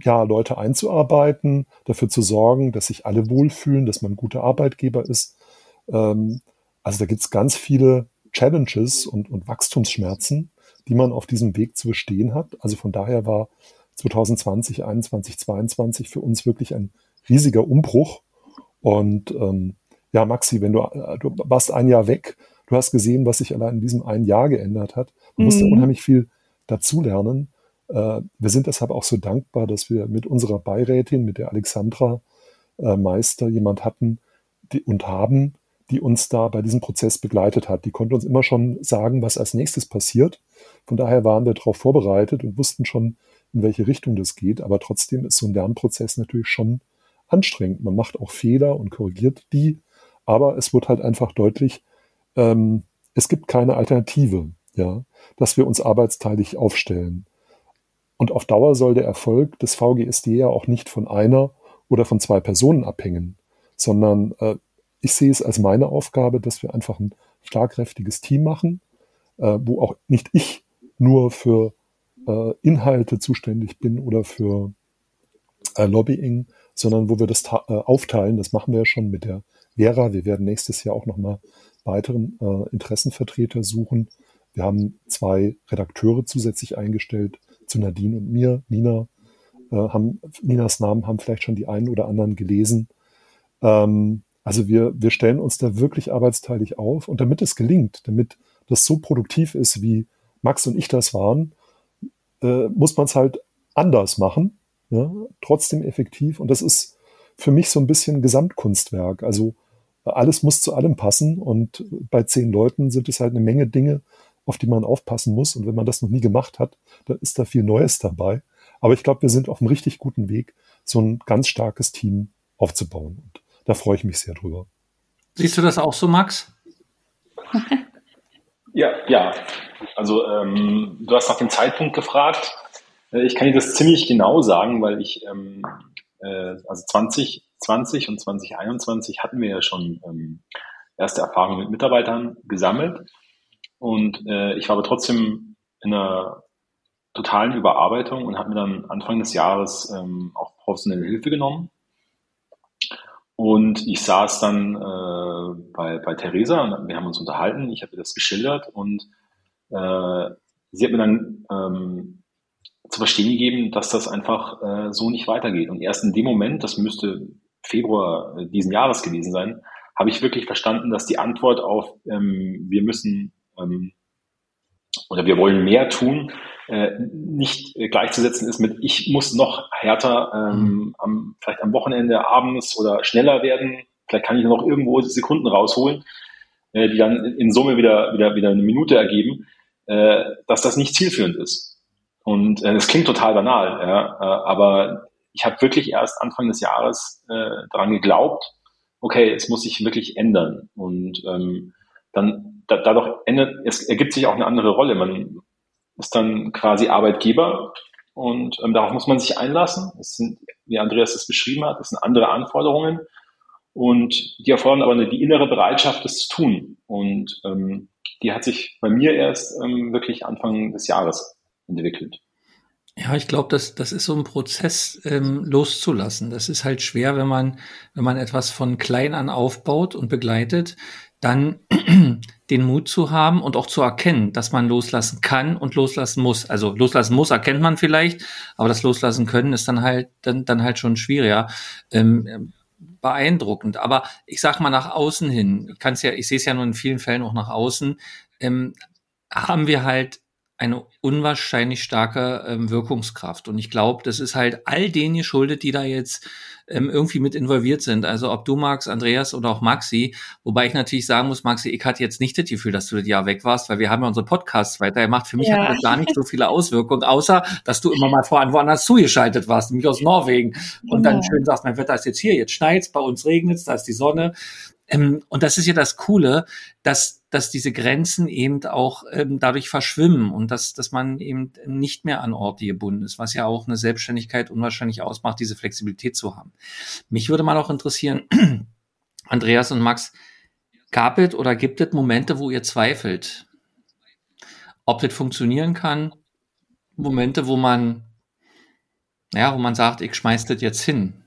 ja Leute einzuarbeiten, dafür zu sorgen, dass sich alle wohlfühlen, dass man ein guter Arbeitgeber ist. Ähm, also da gibt es ganz viele Challenges und, und Wachstumsschmerzen die man auf diesem Weg zu bestehen hat. Also von daher war 2020, 21, 22 für uns wirklich ein riesiger Umbruch. Und ähm, ja, Maxi, wenn du, äh, du warst ein Jahr weg, du hast gesehen, was sich allein in diesem einen Jahr geändert hat. Du musst mhm. unheimlich viel dazulernen. Äh, wir sind deshalb auch so dankbar, dass wir mit unserer Beirätin, mit der Alexandra äh, Meister, jemand hatten die, und haben, die uns da bei diesem Prozess begleitet hat. Die konnte uns immer schon sagen, was als nächstes passiert. Von daher waren wir darauf vorbereitet und wussten schon, in welche Richtung das geht. Aber trotzdem ist so ein Lernprozess natürlich schon anstrengend. Man macht auch Fehler und korrigiert die. Aber es wird halt einfach deutlich, ähm, es gibt keine Alternative, ja, dass wir uns arbeitsteilig aufstellen. Und auf Dauer soll der Erfolg des VGSD ja auch nicht von einer oder von zwei Personen abhängen, sondern äh, ich sehe es als meine Aufgabe, dass wir einfach ein schlagkräftiges Team machen, äh, wo auch nicht ich nur für äh, Inhalte zuständig bin oder für äh, Lobbying, sondern wo wir das äh, aufteilen. Das machen wir ja schon mit der Vera. Wir werden nächstes Jahr auch nochmal weiteren äh, Interessenvertreter suchen. Wir haben zwei Redakteure zusätzlich eingestellt zu Nadine und mir. Nina äh, haben Ninas Namen haben vielleicht schon die einen oder anderen gelesen. Ähm, also wir, wir stellen uns da wirklich arbeitsteilig auf und damit es gelingt, damit das so produktiv ist, wie Max und ich das waren, äh, muss man es halt anders machen, ja, trotzdem effektiv. Und das ist für mich so ein bisschen Gesamtkunstwerk. Also alles muss zu allem passen und bei zehn Leuten sind es halt eine Menge Dinge, auf die man aufpassen muss. Und wenn man das noch nie gemacht hat, dann ist da viel Neues dabei. Aber ich glaube, wir sind auf einem richtig guten Weg, so ein ganz starkes Team aufzubauen. Und da freue ich mich sehr drüber. Siehst du das auch so, Max? Ja, ja. Also ähm, du hast nach dem Zeitpunkt gefragt. Äh, ich kann dir das ziemlich genau sagen, weil ich ähm, äh, also 2020 und 2021 hatten wir ja schon ähm, erste Erfahrungen mit Mitarbeitern gesammelt. Und äh, ich war aber trotzdem in einer totalen Überarbeitung und habe mir dann Anfang des Jahres ähm, auch professionelle Hilfe genommen. Und ich saß dann äh, bei, bei Theresa und wir haben uns unterhalten. Ich habe ihr das geschildert und äh, sie hat mir dann ähm, zu verstehen gegeben, dass das einfach äh, so nicht weitergeht. Und erst in dem Moment, das müsste Februar äh, diesen Jahres gewesen sein, habe ich wirklich verstanden, dass die Antwort auf ähm, wir müssen ähm, oder wir wollen mehr tun, äh, nicht gleichzusetzen ist mit ich muss noch härter ähm, mhm. am, vielleicht am Wochenende abends oder schneller werden. Vielleicht kann ich noch irgendwo Sekunden rausholen, äh, die dann in Summe wieder wieder wieder eine Minute ergeben, äh, dass das nicht zielführend ist. Und äh, das klingt total banal, ja, äh, aber ich habe wirklich erst Anfang des Jahres äh, daran geglaubt, okay, es muss sich wirklich ändern. Und ähm, dann da, dadurch ändert, es ergibt sich auch eine andere Rolle. Man ist dann quasi Arbeitgeber und ähm, darauf muss man sich einlassen. Es sind, wie Andreas es beschrieben hat, es sind andere Anforderungen und die erfordern aber eine, die innere Bereitschaft, das zu tun. Und ähm, die hat sich bei mir erst ähm, wirklich Anfang des Jahres entwickelt. Ja, ich glaube, das, das ist so ein Prozess ähm, loszulassen. Das ist halt schwer, wenn man, wenn man etwas von klein an aufbaut und begleitet, dann den Mut zu haben und auch zu erkennen, dass man loslassen kann und loslassen muss. Also loslassen muss, erkennt man vielleicht, aber das Loslassen können ist dann halt dann, dann halt schon schwieriger. Ähm, beeindruckend. Aber ich sag mal nach außen hin, ich kann es ja, ich sehe es ja nur in vielen Fällen auch nach außen, ähm, haben wir halt eine unwahrscheinlich starke ähm, Wirkungskraft. Und ich glaube, das ist halt all denen geschuldet, die da jetzt ähm, irgendwie mit involviert sind. Also ob du magst, Andreas oder auch Maxi. Wobei ich natürlich sagen muss, Maxi, ich hatte jetzt nicht das Gefühl, dass du das Jahr weg warst, weil wir haben ja unsere Podcasts weiter gemacht. Für mich ja. hat das gar nicht so viele Auswirkungen, außer dass du immer mal voran woanders zugeschaltet warst, nämlich aus Norwegen. Und genau. dann schön sagst, mein Wetter ist jetzt hier, jetzt schneit's, bei uns regnet's, da ist die Sonne. Ähm, und das ist ja das Coole, dass, dass diese Grenzen eben auch ähm, dadurch verschwimmen und dass, dass man eben nicht mehr an Orte gebunden ist, was ja auch eine Selbstständigkeit unwahrscheinlich ausmacht, diese Flexibilität zu haben. Mich würde mal auch interessieren, Andreas und Max, gab es oder gibt es Momente, wo ihr zweifelt, ob das funktionieren kann? Momente, wo man, ja, wo man sagt, ich schmeiß das jetzt hin.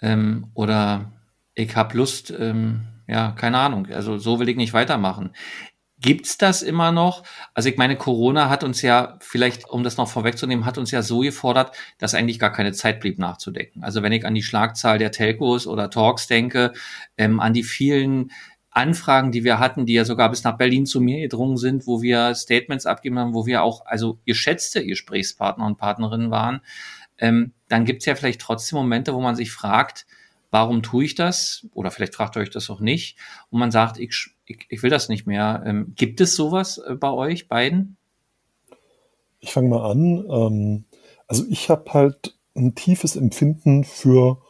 Ähm, oder ich habe Lust, ähm, ja, keine Ahnung, also so will ich nicht weitermachen. Gibt's das immer noch? Also ich meine, Corona hat uns ja, vielleicht um das noch vorwegzunehmen, hat uns ja so gefordert, dass eigentlich gar keine Zeit blieb nachzudenken. Also wenn ich an die Schlagzahl der Telcos oder Talks denke, ähm, an die vielen Anfragen, die wir hatten, die ja sogar bis nach Berlin zu mir gedrungen sind, wo wir Statements abgeben haben, wo wir auch also geschätzte Gesprächspartner und Partnerinnen waren, ähm, dann gibt's ja vielleicht trotzdem Momente, wo man sich fragt, warum tue ich das? Oder vielleicht fragt ihr euch das auch nicht. Und man sagt, ich, ich, ich will das nicht mehr. Ähm, gibt es sowas äh, bei euch beiden? Ich fange mal an. Ähm, also ich habe halt ein tiefes Empfinden für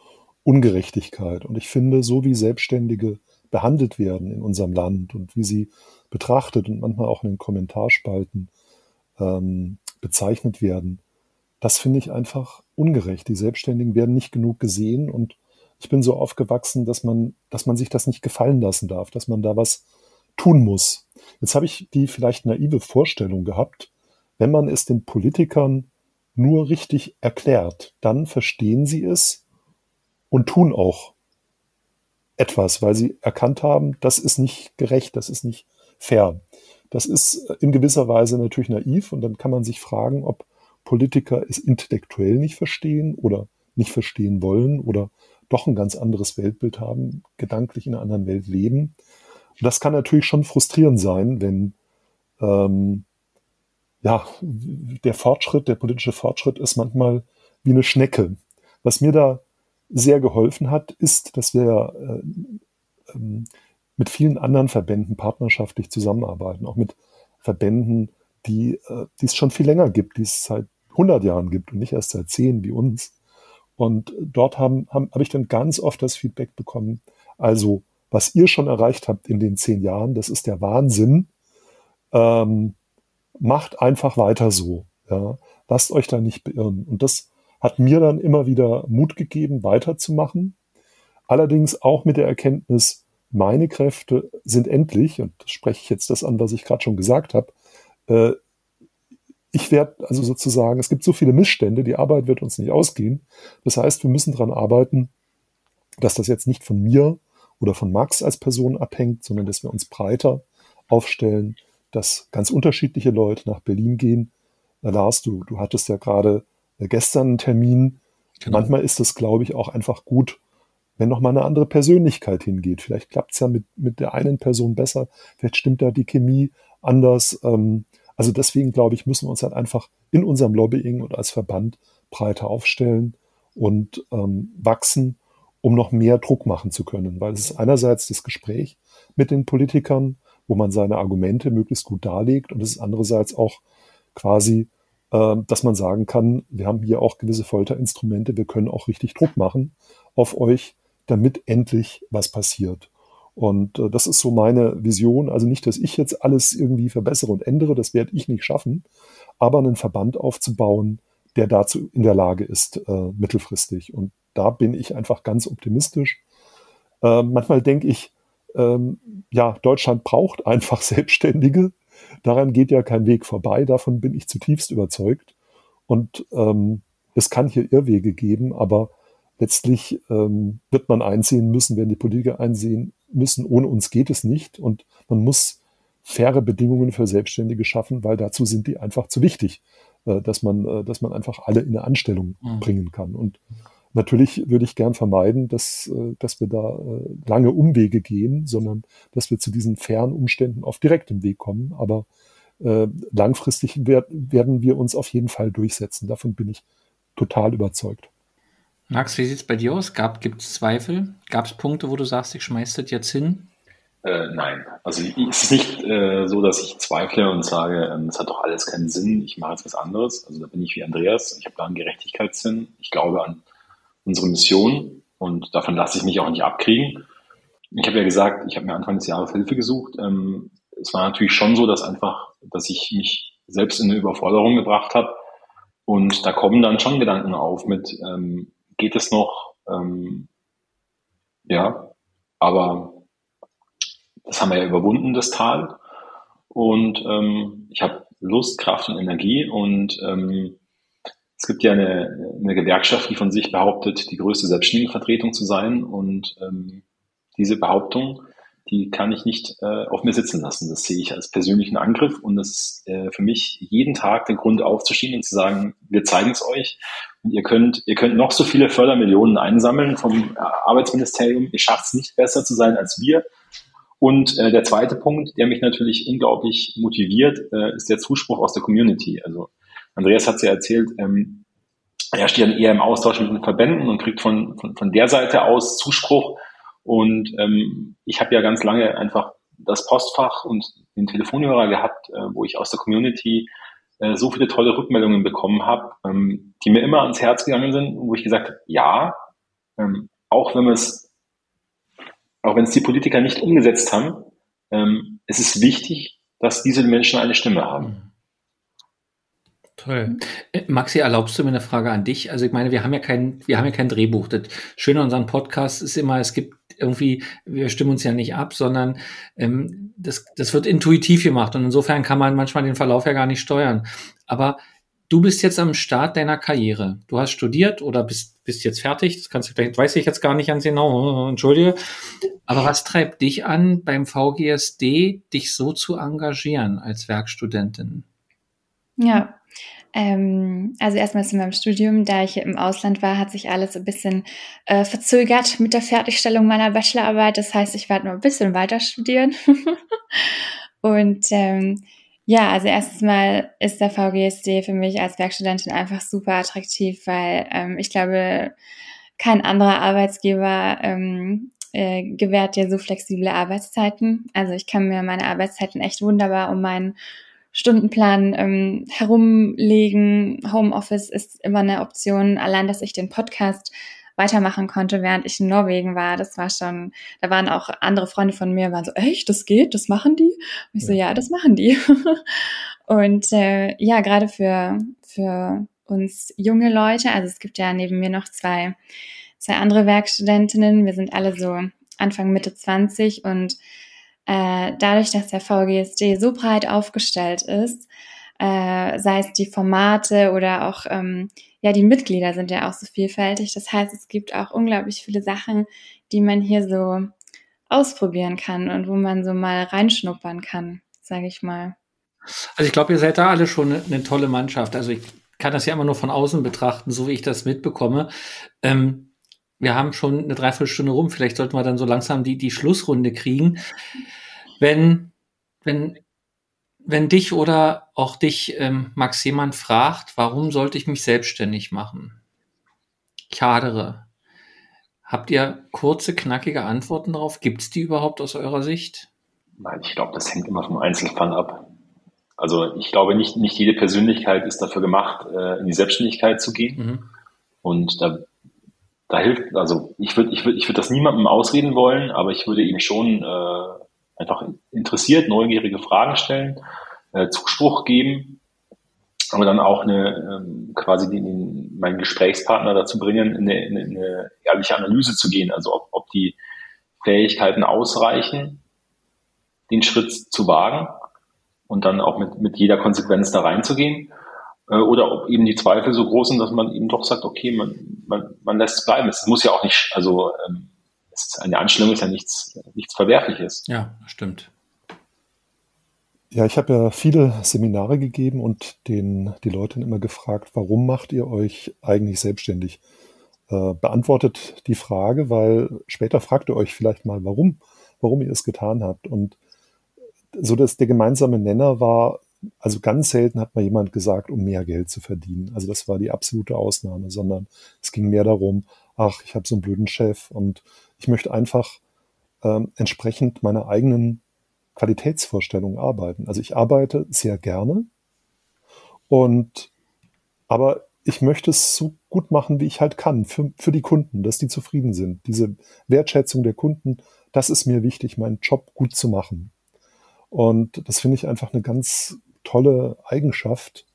Ungerechtigkeit. Und ich finde, so wie Selbstständige behandelt werden in unserem Land und wie sie betrachtet und manchmal auch in den Kommentarspalten ähm, bezeichnet werden, das finde ich einfach ungerecht. Die Selbstständigen werden nicht genug gesehen und ich bin so aufgewachsen, dass man, dass man sich das nicht gefallen lassen darf, dass man da was tun muss. Jetzt habe ich die vielleicht naive Vorstellung gehabt, wenn man es den Politikern nur richtig erklärt, dann verstehen sie es und tun auch etwas, weil sie erkannt haben, das ist nicht gerecht, das ist nicht fair. Das ist in gewisser Weise natürlich naiv und dann kann man sich fragen, ob Politiker es intellektuell nicht verstehen oder nicht verstehen wollen oder doch ein ganz anderes Weltbild haben, gedanklich in einer anderen Welt leben. Und das kann natürlich schon frustrierend sein, wenn ähm, ja, der Fortschritt, der politische Fortschritt ist manchmal wie eine Schnecke. Was mir da sehr geholfen hat, ist, dass wir äh, ähm, mit vielen anderen Verbänden partnerschaftlich zusammenarbeiten, auch mit Verbänden, die, äh, die es schon viel länger gibt, die es seit 100 Jahren gibt und nicht erst seit 10 wie uns. Und dort haben, haben, habe ich dann ganz oft das Feedback bekommen, also was ihr schon erreicht habt in den zehn Jahren, das ist der Wahnsinn. Ähm, macht einfach weiter so. Ja. Lasst euch da nicht beirren. Und das hat mir dann immer wieder Mut gegeben, weiterzumachen. Allerdings auch mit der Erkenntnis, meine Kräfte sind endlich, und das spreche ich jetzt das an, was ich gerade schon gesagt habe, äh, ich werde also sozusagen, es gibt so viele Missstände, die Arbeit wird uns nicht ausgehen. Das heißt, wir müssen daran arbeiten, dass das jetzt nicht von mir oder von Max als Person abhängt, sondern dass wir uns breiter aufstellen, dass ganz unterschiedliche Leute nach Berlin gehen. Äh, Lars, du, du hattest ja gerade äh, gestern einen Termin. Genau. Manchmal ist es, glaube ich, auch einfach gut, wenn noch mal eine andere Persönlichkeit hingeht. Vielleicht klappt es ja mit, mit der einen Person besser, vielleicht stimmt da die Chemie anders. Ähm, also deswegen, glaube ich, müssen wir uns halt einfach in unserem Lobbying und als Verband breiter aufstellen und ähm, wachsen, um noch mehr Druck machen zu können. Weil es ist einerseits das Gespräch mit den Politikern, wo man seine Argumente möglichst gut darlegt und es ist andererseits auch quasi, äh, dass man sagen kann, wir haben hier auch gewisse Folterinstrumente, wir können auch richtig Druck machen auf euch, damit endlich was passiert. Und äh, das ist so meine Vision. Also nicht, dass ich jetzt alles irgendwie verbessere und ändere, das werde ich nicht schaffen, aber einen Verband aufzubauen, der dazu in der Lage ist, äh, mittelfristig. Und da bin ich einfach ganz optimistisch. Äh, manchmal denke ich, ähm, ja, Deutschland braucht einfach Selbstständige. Daran geht ja kein Weg vorbei. Davon bin ich zutiefst überzeugt. Und ähm, es kann hier Irrwege geben, aber letztlich ähm, wird man einsehen müssen, werden die Politiker einsehen müssen, ohne uns geht es nicht. Und man muss faire Bedingungen für Selbstständige schaffen, weil dazu sind die einfach zu wichtig, äh, dass man, äh, dass man einfach alle in eine Anstellung mhm. bringen kann. Und natürlich würde ich gern vermeiden, dass, äh, dass wir da lange Umwege gehen, sondern dass wir zu diesen fairen Umständen auf direktem Weg kommen. Aber äh, langfristig werd, werden wir uns auf jeden Fall durchsetzen. Davon bin ich total überzeugt. Max, wie sieht es bei dir aus? Gibt es Zweifel? Gab es Punkte, wo du sagst, ich schmeiß das jetzt hin? Äh, nein, also es ist nicht äh, so, dass ich zweifle und sage, ähm, es ähm, hat doch alles keinen Sinn, ich mache jetzt was anderes. Also da bin ich wie Andreas, ich habe da einen Gerechtigkeitssinn, ich glaube an unsere Mission und davon lasse ich mich auch nicht abkriegen. Ich habe ja gesagt, ich habe mir Anfang des Jahres Hilfe gesucht. Ähm, es war natürlich schon so, dass einfach, dass ich mich selbst in eine Überforderung gebracht habe und da kommen dann schon Gedanken auf mit, ähm, geht es noch. Ähm, ja, aber das haben wir ja überwunden, das Tal. Und ähm, ich habe Lust, Kraft und Energie. Und ähm, es gibt ja eine, eine Gewerkschaft, die von sich behauptet, die größte Selbstständigenvertretung zu sein. Und ähm, diese Behauptung die kann ich nicht äh, auf mir sitzen lassen. Das sehe ich als persönlichen Angriff und das ist äh, für mich jeden Tag der Grund aufzustehen und zu sagen, wir zeigen es euch und ihr könnt, ihr könnt noch so viele Fördermillionen einsammeln vom äh, Arbeitsministerium, ihr schafft es nicht besser zu sein als wir. Und äh, der zweite Punkt, der mich natürlich unglaublich motiviert, äh, ist der Zuspruch aus der Community. Also Andreas hat es ja erzählt, ähm, er steht dann eher im Austausch mit den Verbänden und kriegt von, von, von der Seite aus Zuspruch und ähm, ich habe ja ganz lange einfach das Postfach und den Telefonhörer gehabt, äh, wo ich aus der Community äh, so viele tolle Rückmeldungen bekommen habe, ähm, die mir immer ans Herz gegangen sind, wo ich gesagt habe, ja, ähm, auch wenn es, auch wenn es die Politiker nicht umgesetzt haben, ähm, es ist wichtig, dass diese Menschen eine Stimme haben. Toll. Äh, Maxi, erlaubst du mir eine Frage an dich? Also ich meine, wir haben ja kein, wir haben ja kein Drehbuch. Das Schöne an unserem Podcast ist immer, es gibt irgendwie, wir stimmen uns ja nicht ab, sondern ähm, das, das wird intuitiv gemacht und insofern kann man manchmal den Verlauf ja gar nicht steuern. Aber du bist jetzt am Start deiner Karriere. Du hast studiert oder bist, bist jetzt fertig. Das kannst du vielleicht, weiß ich jetzt gar nicht ganz genau. Entschuldige. Aber was treibt dich an, beim VGSD dich so zu engagieren als Werkstudentin? Ja, ähm, also erstmal zu meinem Studium, da ich im Ausland war, hat sich alles ein bisschen äh, verzögert mit der Fertigstellung meiner Bachelorarbeit. Das heißt, ich werde noch ein bisschen weiter studieren. Und ähm, ja, also erstens mal ist der VGSD für mich als Werkstudentin einfach super attraktiv, weil ähm, ich glaube, kein anderer Arbeitsgeber ähm, äh, gewährt dir so flexible Arbeitszeiten. Also ich kann mir meine Arbeitszeiten echt wunderbar um meinen Stundenplan ähm, herumlegen. Homeoffice ist immer eine Option. Allein, dass ich den Podcast weitermachen konnte, während ich in Norwegen war. Das war schon, da waren auch andere Freunde von mir, waren so, echt, das geht, das machen die? Und ich so, ja, das machen die. und äh, ja, gerade für, für uns junge Leute, also es gibt ja neben mir noch zwei, zwei andere Werkstudentinnen, wir sind alle so Anfang, Mitte 20 und äh, dadurch, dass der VGSD so breit aufgestellt ist, äh, sei es die Formate oder auch ähm, ja die Mitglieder sind ja auch so vielfältig. Das heißt, es gibt auch unglaublich viele Sachen, die man hier so ausprobieren kann und wo man so mal reinschnuppern kann, sage ich mal. Also ich glaube, ihr seid da alle schon eine, eine, tolle Mannschaft. Also ich kann das ja immer nur von außen betrachten, so wie ich das mitbekomme. Ähm, wir haben schon eine Dreiviertelstunde rum. Vielleicht sollten wir dann so langsam die, die Schlussrunde kriegen. Wenn, wenn wenn dich oder auch dich, ähm, Max, jemand fragt, warum sollte ich mich selbstständig machen? Ich hadere. Habt ihr kurze, knackige Antworten darauf? Gibt es die überhaupt aus eurer Sicht? Nein, ich glaube, das hängt immer vom Einzelfall ab. Also ich glaube, nicht, nicht jede Persönlichkeit ist dafür gemacht, äh, in die Selbstständigkeit zu gehen. Mhm. Und da, da hilft, also ich würde ich würd, ich würd das niemandem ausreden wollen, aber ich würde ihm schon äh, einfach interessiert, neugierige Fragen stellen, äh, Zuspruch geben, aber dann auch eine ähm, quasi den, meinen Gesprächspartner dazu bringen, in eine, in eine ehrliche Analyse zu gehen, also ob, ob die Fähigkeiten ausreichen, den Schritt zu wagen und dann auch mit, mit jeder Konsequenz da reinzugehen. Äh, oder ob eben die Zweifel so groß sind, dass man eben doch sagt, okay, man, man, man lässt es bleiben. Es muss ja auch nicht, also ähm, eine Anstellung ist ja nichts, nichts Verwerfliches. Ja, stimmt. Ja, ich habe ja viele Seminare gegeben und den, die Leute immer gefragt, warum macht ihr euch eigentlich selbstständig? Äh, beantwortet die Frage, weil später fragt ihr euch vielleicht mal, warum, warum ihr es getan habt. Und so dass der gemeinsame Nenner war, also ganz selten hat mal jemand gesagt, um mehr Geld zu verdienen. Also das war die absolute Ausnahme, sondern es ging mehr darum, ach, ich habe so einen blöden Chef und ich möchte einfach ähm, entsprechend meiner eigenen Qualitätsvorstellungen arbeiten. Also ich arbeite sehr gerne und aber ich möchte es so gut machen, wie ich halt kann, für, für die Kunden, dass die zufrieden sind. Diese Wertschätzung der Kunden, das ist mir wichtig, meinen Job gut zu machen. Und das finde ich einfach eine ganz tolle Eigenschaft,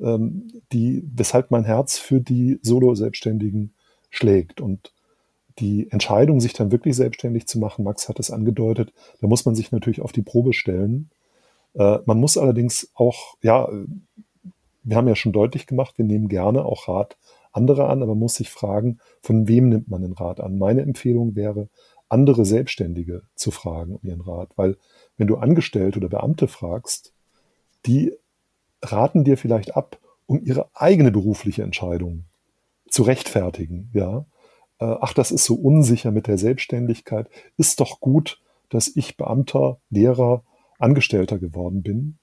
ähm, die, weshalb mein Herz für die Solo-Selbstständigen schlägt. Und die Entscheidung, sich dann wirklich selbstständig zu machen, Max hat es angedeutet, da muss man sich natürlich auf die Probe stellen. Äh, man muss allerdings auch, ja, wir haben ja schon deutlich gemacht, wir nehmen gerne auch Rat anderer an, aber man muss sich fragen, von wem nimmt man den Rat an? Meine Empfehlung wäre, andere Selbstständige zu fragen um ihren Rat, weil wenn du Angestellte oder Beamte fragst, die raten dir vielleicht ab, um ihre eigene berufliche Entscheidung zu rechtfertigen, ja. Äh, ach, das ist so unsicher mit der Selbstständigkeit. Ist doch gut, dass ich Beamter, Lehrer, Angestellter geworden bin.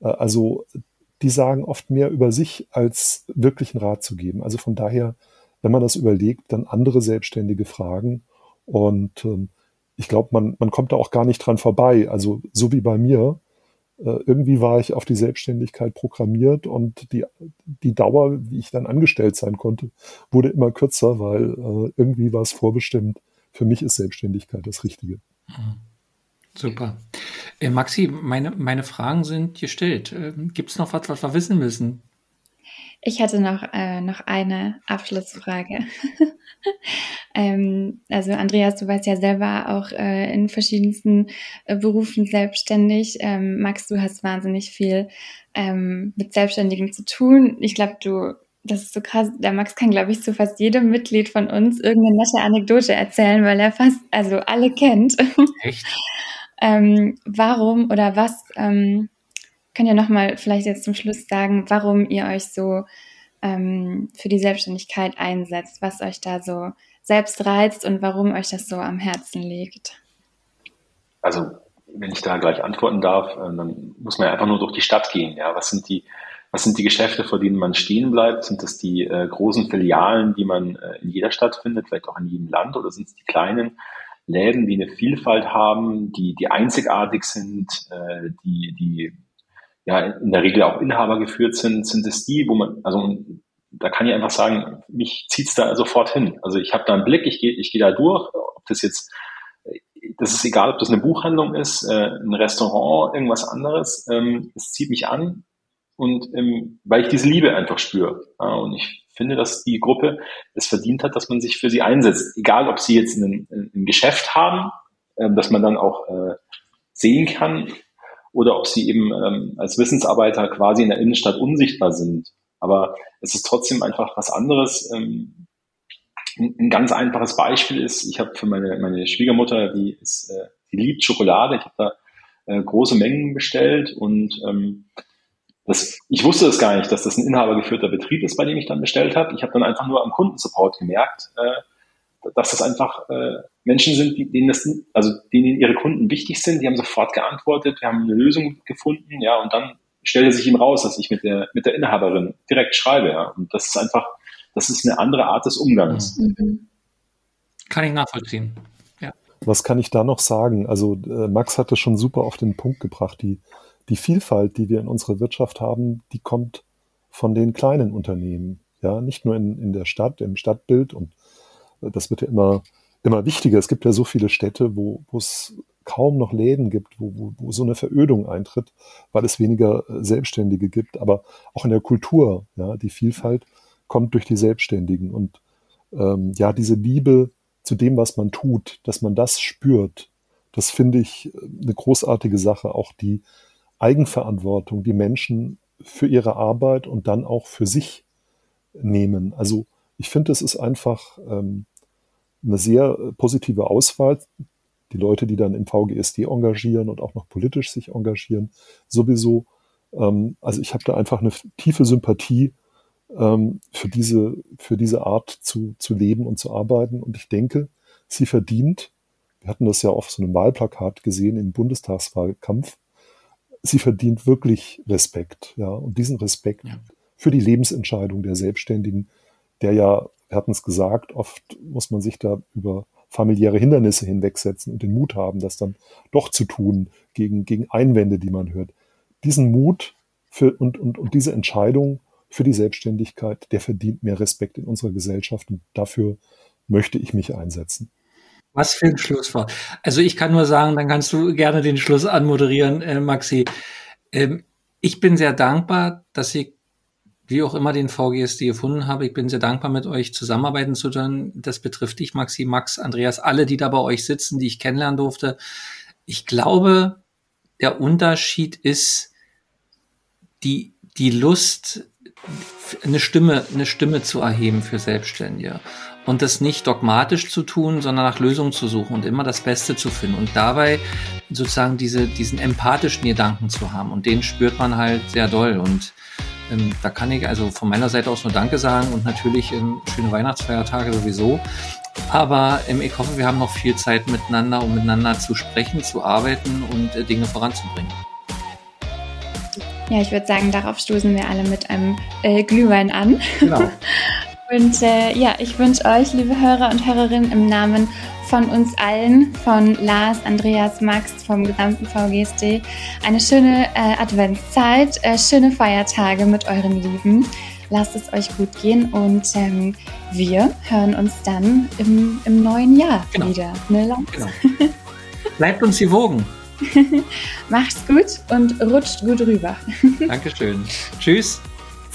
Äh, also die sagen oft mehr über sich, als wirklichen Rat zu geben. Also von daher, wenn man das überlegt, dann andere Selbstständige fragen. Und ähm, ich glaube, man, man kommt da auch gar nicht dran vorbei. Also so wie bei mir, irgendwie war ich auf die Selbstständigkeit programmiert und die, die Dauer, wie ich dann angestellt sein konnte, wurde immer kürzer, weil äh, irgendwie war es vorbestimmt. Für mich ist Selbstständigkeit das Richtige. Mhm. Super. Äh, Maxi, meine, meine Fragen sind gestellt. Äh, Gibt es noch was, was wir wissen müssen? Ich hatte noch, äh, noch eine Abschlussfrage. ähm, also Andreas, du warst ja selber auch äh, in verschiedensten äh, Berufen selbstständig. Ähm, Max, du hast wahnsinnig viel ähm, mit Selbstständigen zu tun. Ich glaube, du, das ist so krass, der Max kann, glaube ich, zu fast jedem Mitglied von uns irgendeine nette Anekdote erzählen, weil er fast, also alle kennt. Echt? ähm, warum oder was ähm, könnt ihr nochmal vielleicht jetzt zum Schluss sagen, warum ihr euch so ähm, für die Selbstständigkeit einsetzt, was euch da so selbst reizt und warum euch das so am Herzen liegt? Also, wenn ich da gleich antworten darf, äh, dann muss man ja einfach nur durch die Stadt gehen. Ja, was sind die, was sind die Geschäfte, vor denen man stehen bleibt? Sind das die äh, großen Filialen, die man äh, in jeder Stadt findet, vielleicht auch in jedem Land, oder sind es die kleinen Läden, die eine Vielfalt haben, die, die einzigartig sind, äh, die, die ja in der Regel auch Inhaber geführt sind, sind es die, wo man, also da kann ich einfach sagen, mich zieht's da sofort hin. Also ich habe da einen Blick, ich gehe ich geh da durch, ob das jetzt, das ist egal, ob das eine Buchhandlung ist, äh, ein Restaurant, irgendwas anderes, ähm, es zieht mich an und ähm, weil ich diese Liebe einfach spüre. Ja, und ich finde, dass die Gruppe es verdient hat, dass man sich für sie einsetzt. Egal, ob sie jetzt ein, ein Geschäft haben, ähm, dass man dann auch äh, sehen kann, oder ob sie eben ähm, als Wissensarbeiter quasi in der Innenstadt unsichtbar sind. Aber es ist trotzdem einfach was anderes. Ähm, ein ganz einfaches Beispiel ist, ich habe für meine, meine Schwiegermutter, die, ist, äh, die liebt Schokolade, ich habe da äh, große Mengen bestellt und ähm, das, ich wusste das gar nicht, dass das ein inhabergeführter Betrieb ist, bei dem ich dann bestellt habe. Ich habe dann einfach nur am Kundensupport gemerkt, äh, dass das einfach äh, Menschen sind, denen das, also denen ihre Kunden wichtig sind. Die haben sofort geantwortet, wir haben eine Lösung gefunden, ja, und dann stellte sich ihm raus, dass ich mit der, mit der Inhaberin direkt schreibe. Ja. Und das ist einfach, das ist eine andere Art des Umgangs. Mhm. Kann ich nachvollziehen. Ja. Was kann ich da noch sagen? Also äh, Max hat es schon super auf den Punkt gebracht. Die, die Vielfalt, die wir in unserer Wirtschaft haben, die kommt von den kleinen Unternehmen. Ja, nicht nur in, in der Stadt, im Stadtbild. Und das wird ja immer, immer wichtiger. Es gibt ja so viele Städte, wo es kaum noch Läden gibt, wo, wo, wo so eine Verödung eintritt, weil es weniger äh, Selbstständige gibt. Aber auch in der Kultur, ja, die Vielfalt kommt durch die Selbstständigen. Und ähm, ja, diese Liebe zu dem, was man tut, dass man das spürt, das finde ich äh, eine großartige Sache. Auch die Eigenverantwortung, die Menschen für ihre Arbeit und dann auch für sich nehmen. Also ich finde, es ist einfach ähm, eine sehr äh, positive Auswahl die Leute, die dann im VGSD engagieren und auch noch politisch sich engagieren, sowieso. Ähm, also ich habe da einfach eine tiefe Sympathie ähm, für, diese, für diese Art zu, zu leben und zu arbeiten. Und ich denke, sie verdient, wir hatten das ja auf so einem Wahlplakat gesehen im Bundestagswahlkampf, sie verdient wirklich Respekt. Ja, und diesen Respekt ja. für die Lebensentscheidung der Selbstständigen, der ja, wir hatten es gesagt, oft muss man sich da über familiäre Hindernisse hinwegsetzen und den Mut haben, das dann doch zu tun gegen, gegen Einwände, die man hört. Diesen Mut für, und, und, und diese Entscheidung für die Selbstständigkeit, der verdient mehr Respekt in unserer Gesellschaft und dafür möchte ich mich einsetzen. Was für ein Schlusswort. Also ich kann nur sagen, dann kannst du gerne den Schluss anmoderieren, äh, Maxi. Ähm, ich bin sehr dankbar, dass Sie wie auch immer den VGSD gefunden habe. Ich bin sehr dankbar, mit euch zusammenarbeiten zu können. Das betrifft dich, Maxi, Max, Andreas, alle, die da bei euch sitzen, die ich kennenlernen durfte. Ich glaube, der Unterschied ist die, die Lust, eine Stimme, eine Stimme zu erheben für Selbstständige. Und das nicht dogmatisch zu tun, sondern nach Lösungen zu suchen und immer das Beste zu finden. Und dabei sozusagen diese, diesen empathischen Gedanken zu haben. Und den spürt man halt sehr doll. Und ähm, da kann ich also von meiner Seite aus nur Danke sagen und natürlich ähm, schöne Weihnachtsfeiertage sowieso. Aber ähm, ich hoffe, wir haben noch viel Zeit miteinander, um miteinander zu sprechen, zu arbeiten und äh, Dinge voranzubringen. Ja, ich würde sagen, darauf stoßen wir alle mit einem äh, Glühwein an. Genau. und äh, ja, ich wünsche euch, liebe Hörer und Hörerinnen, im Namen von uns allen, von Lars, Andreas, Max, vom gesamten VGSD, eine schöne äh, Adventszeit, äh, schöne Feiertage mit euren Lieben. Lasst es euch gut gehen und ähm, wir hören uns dann im, im neuen Jahr genau. wieder. Ne, genau. Bleibt uns die Wogen. Macht's gut und rutscht gut rüber. Dankeschön. Tschüss.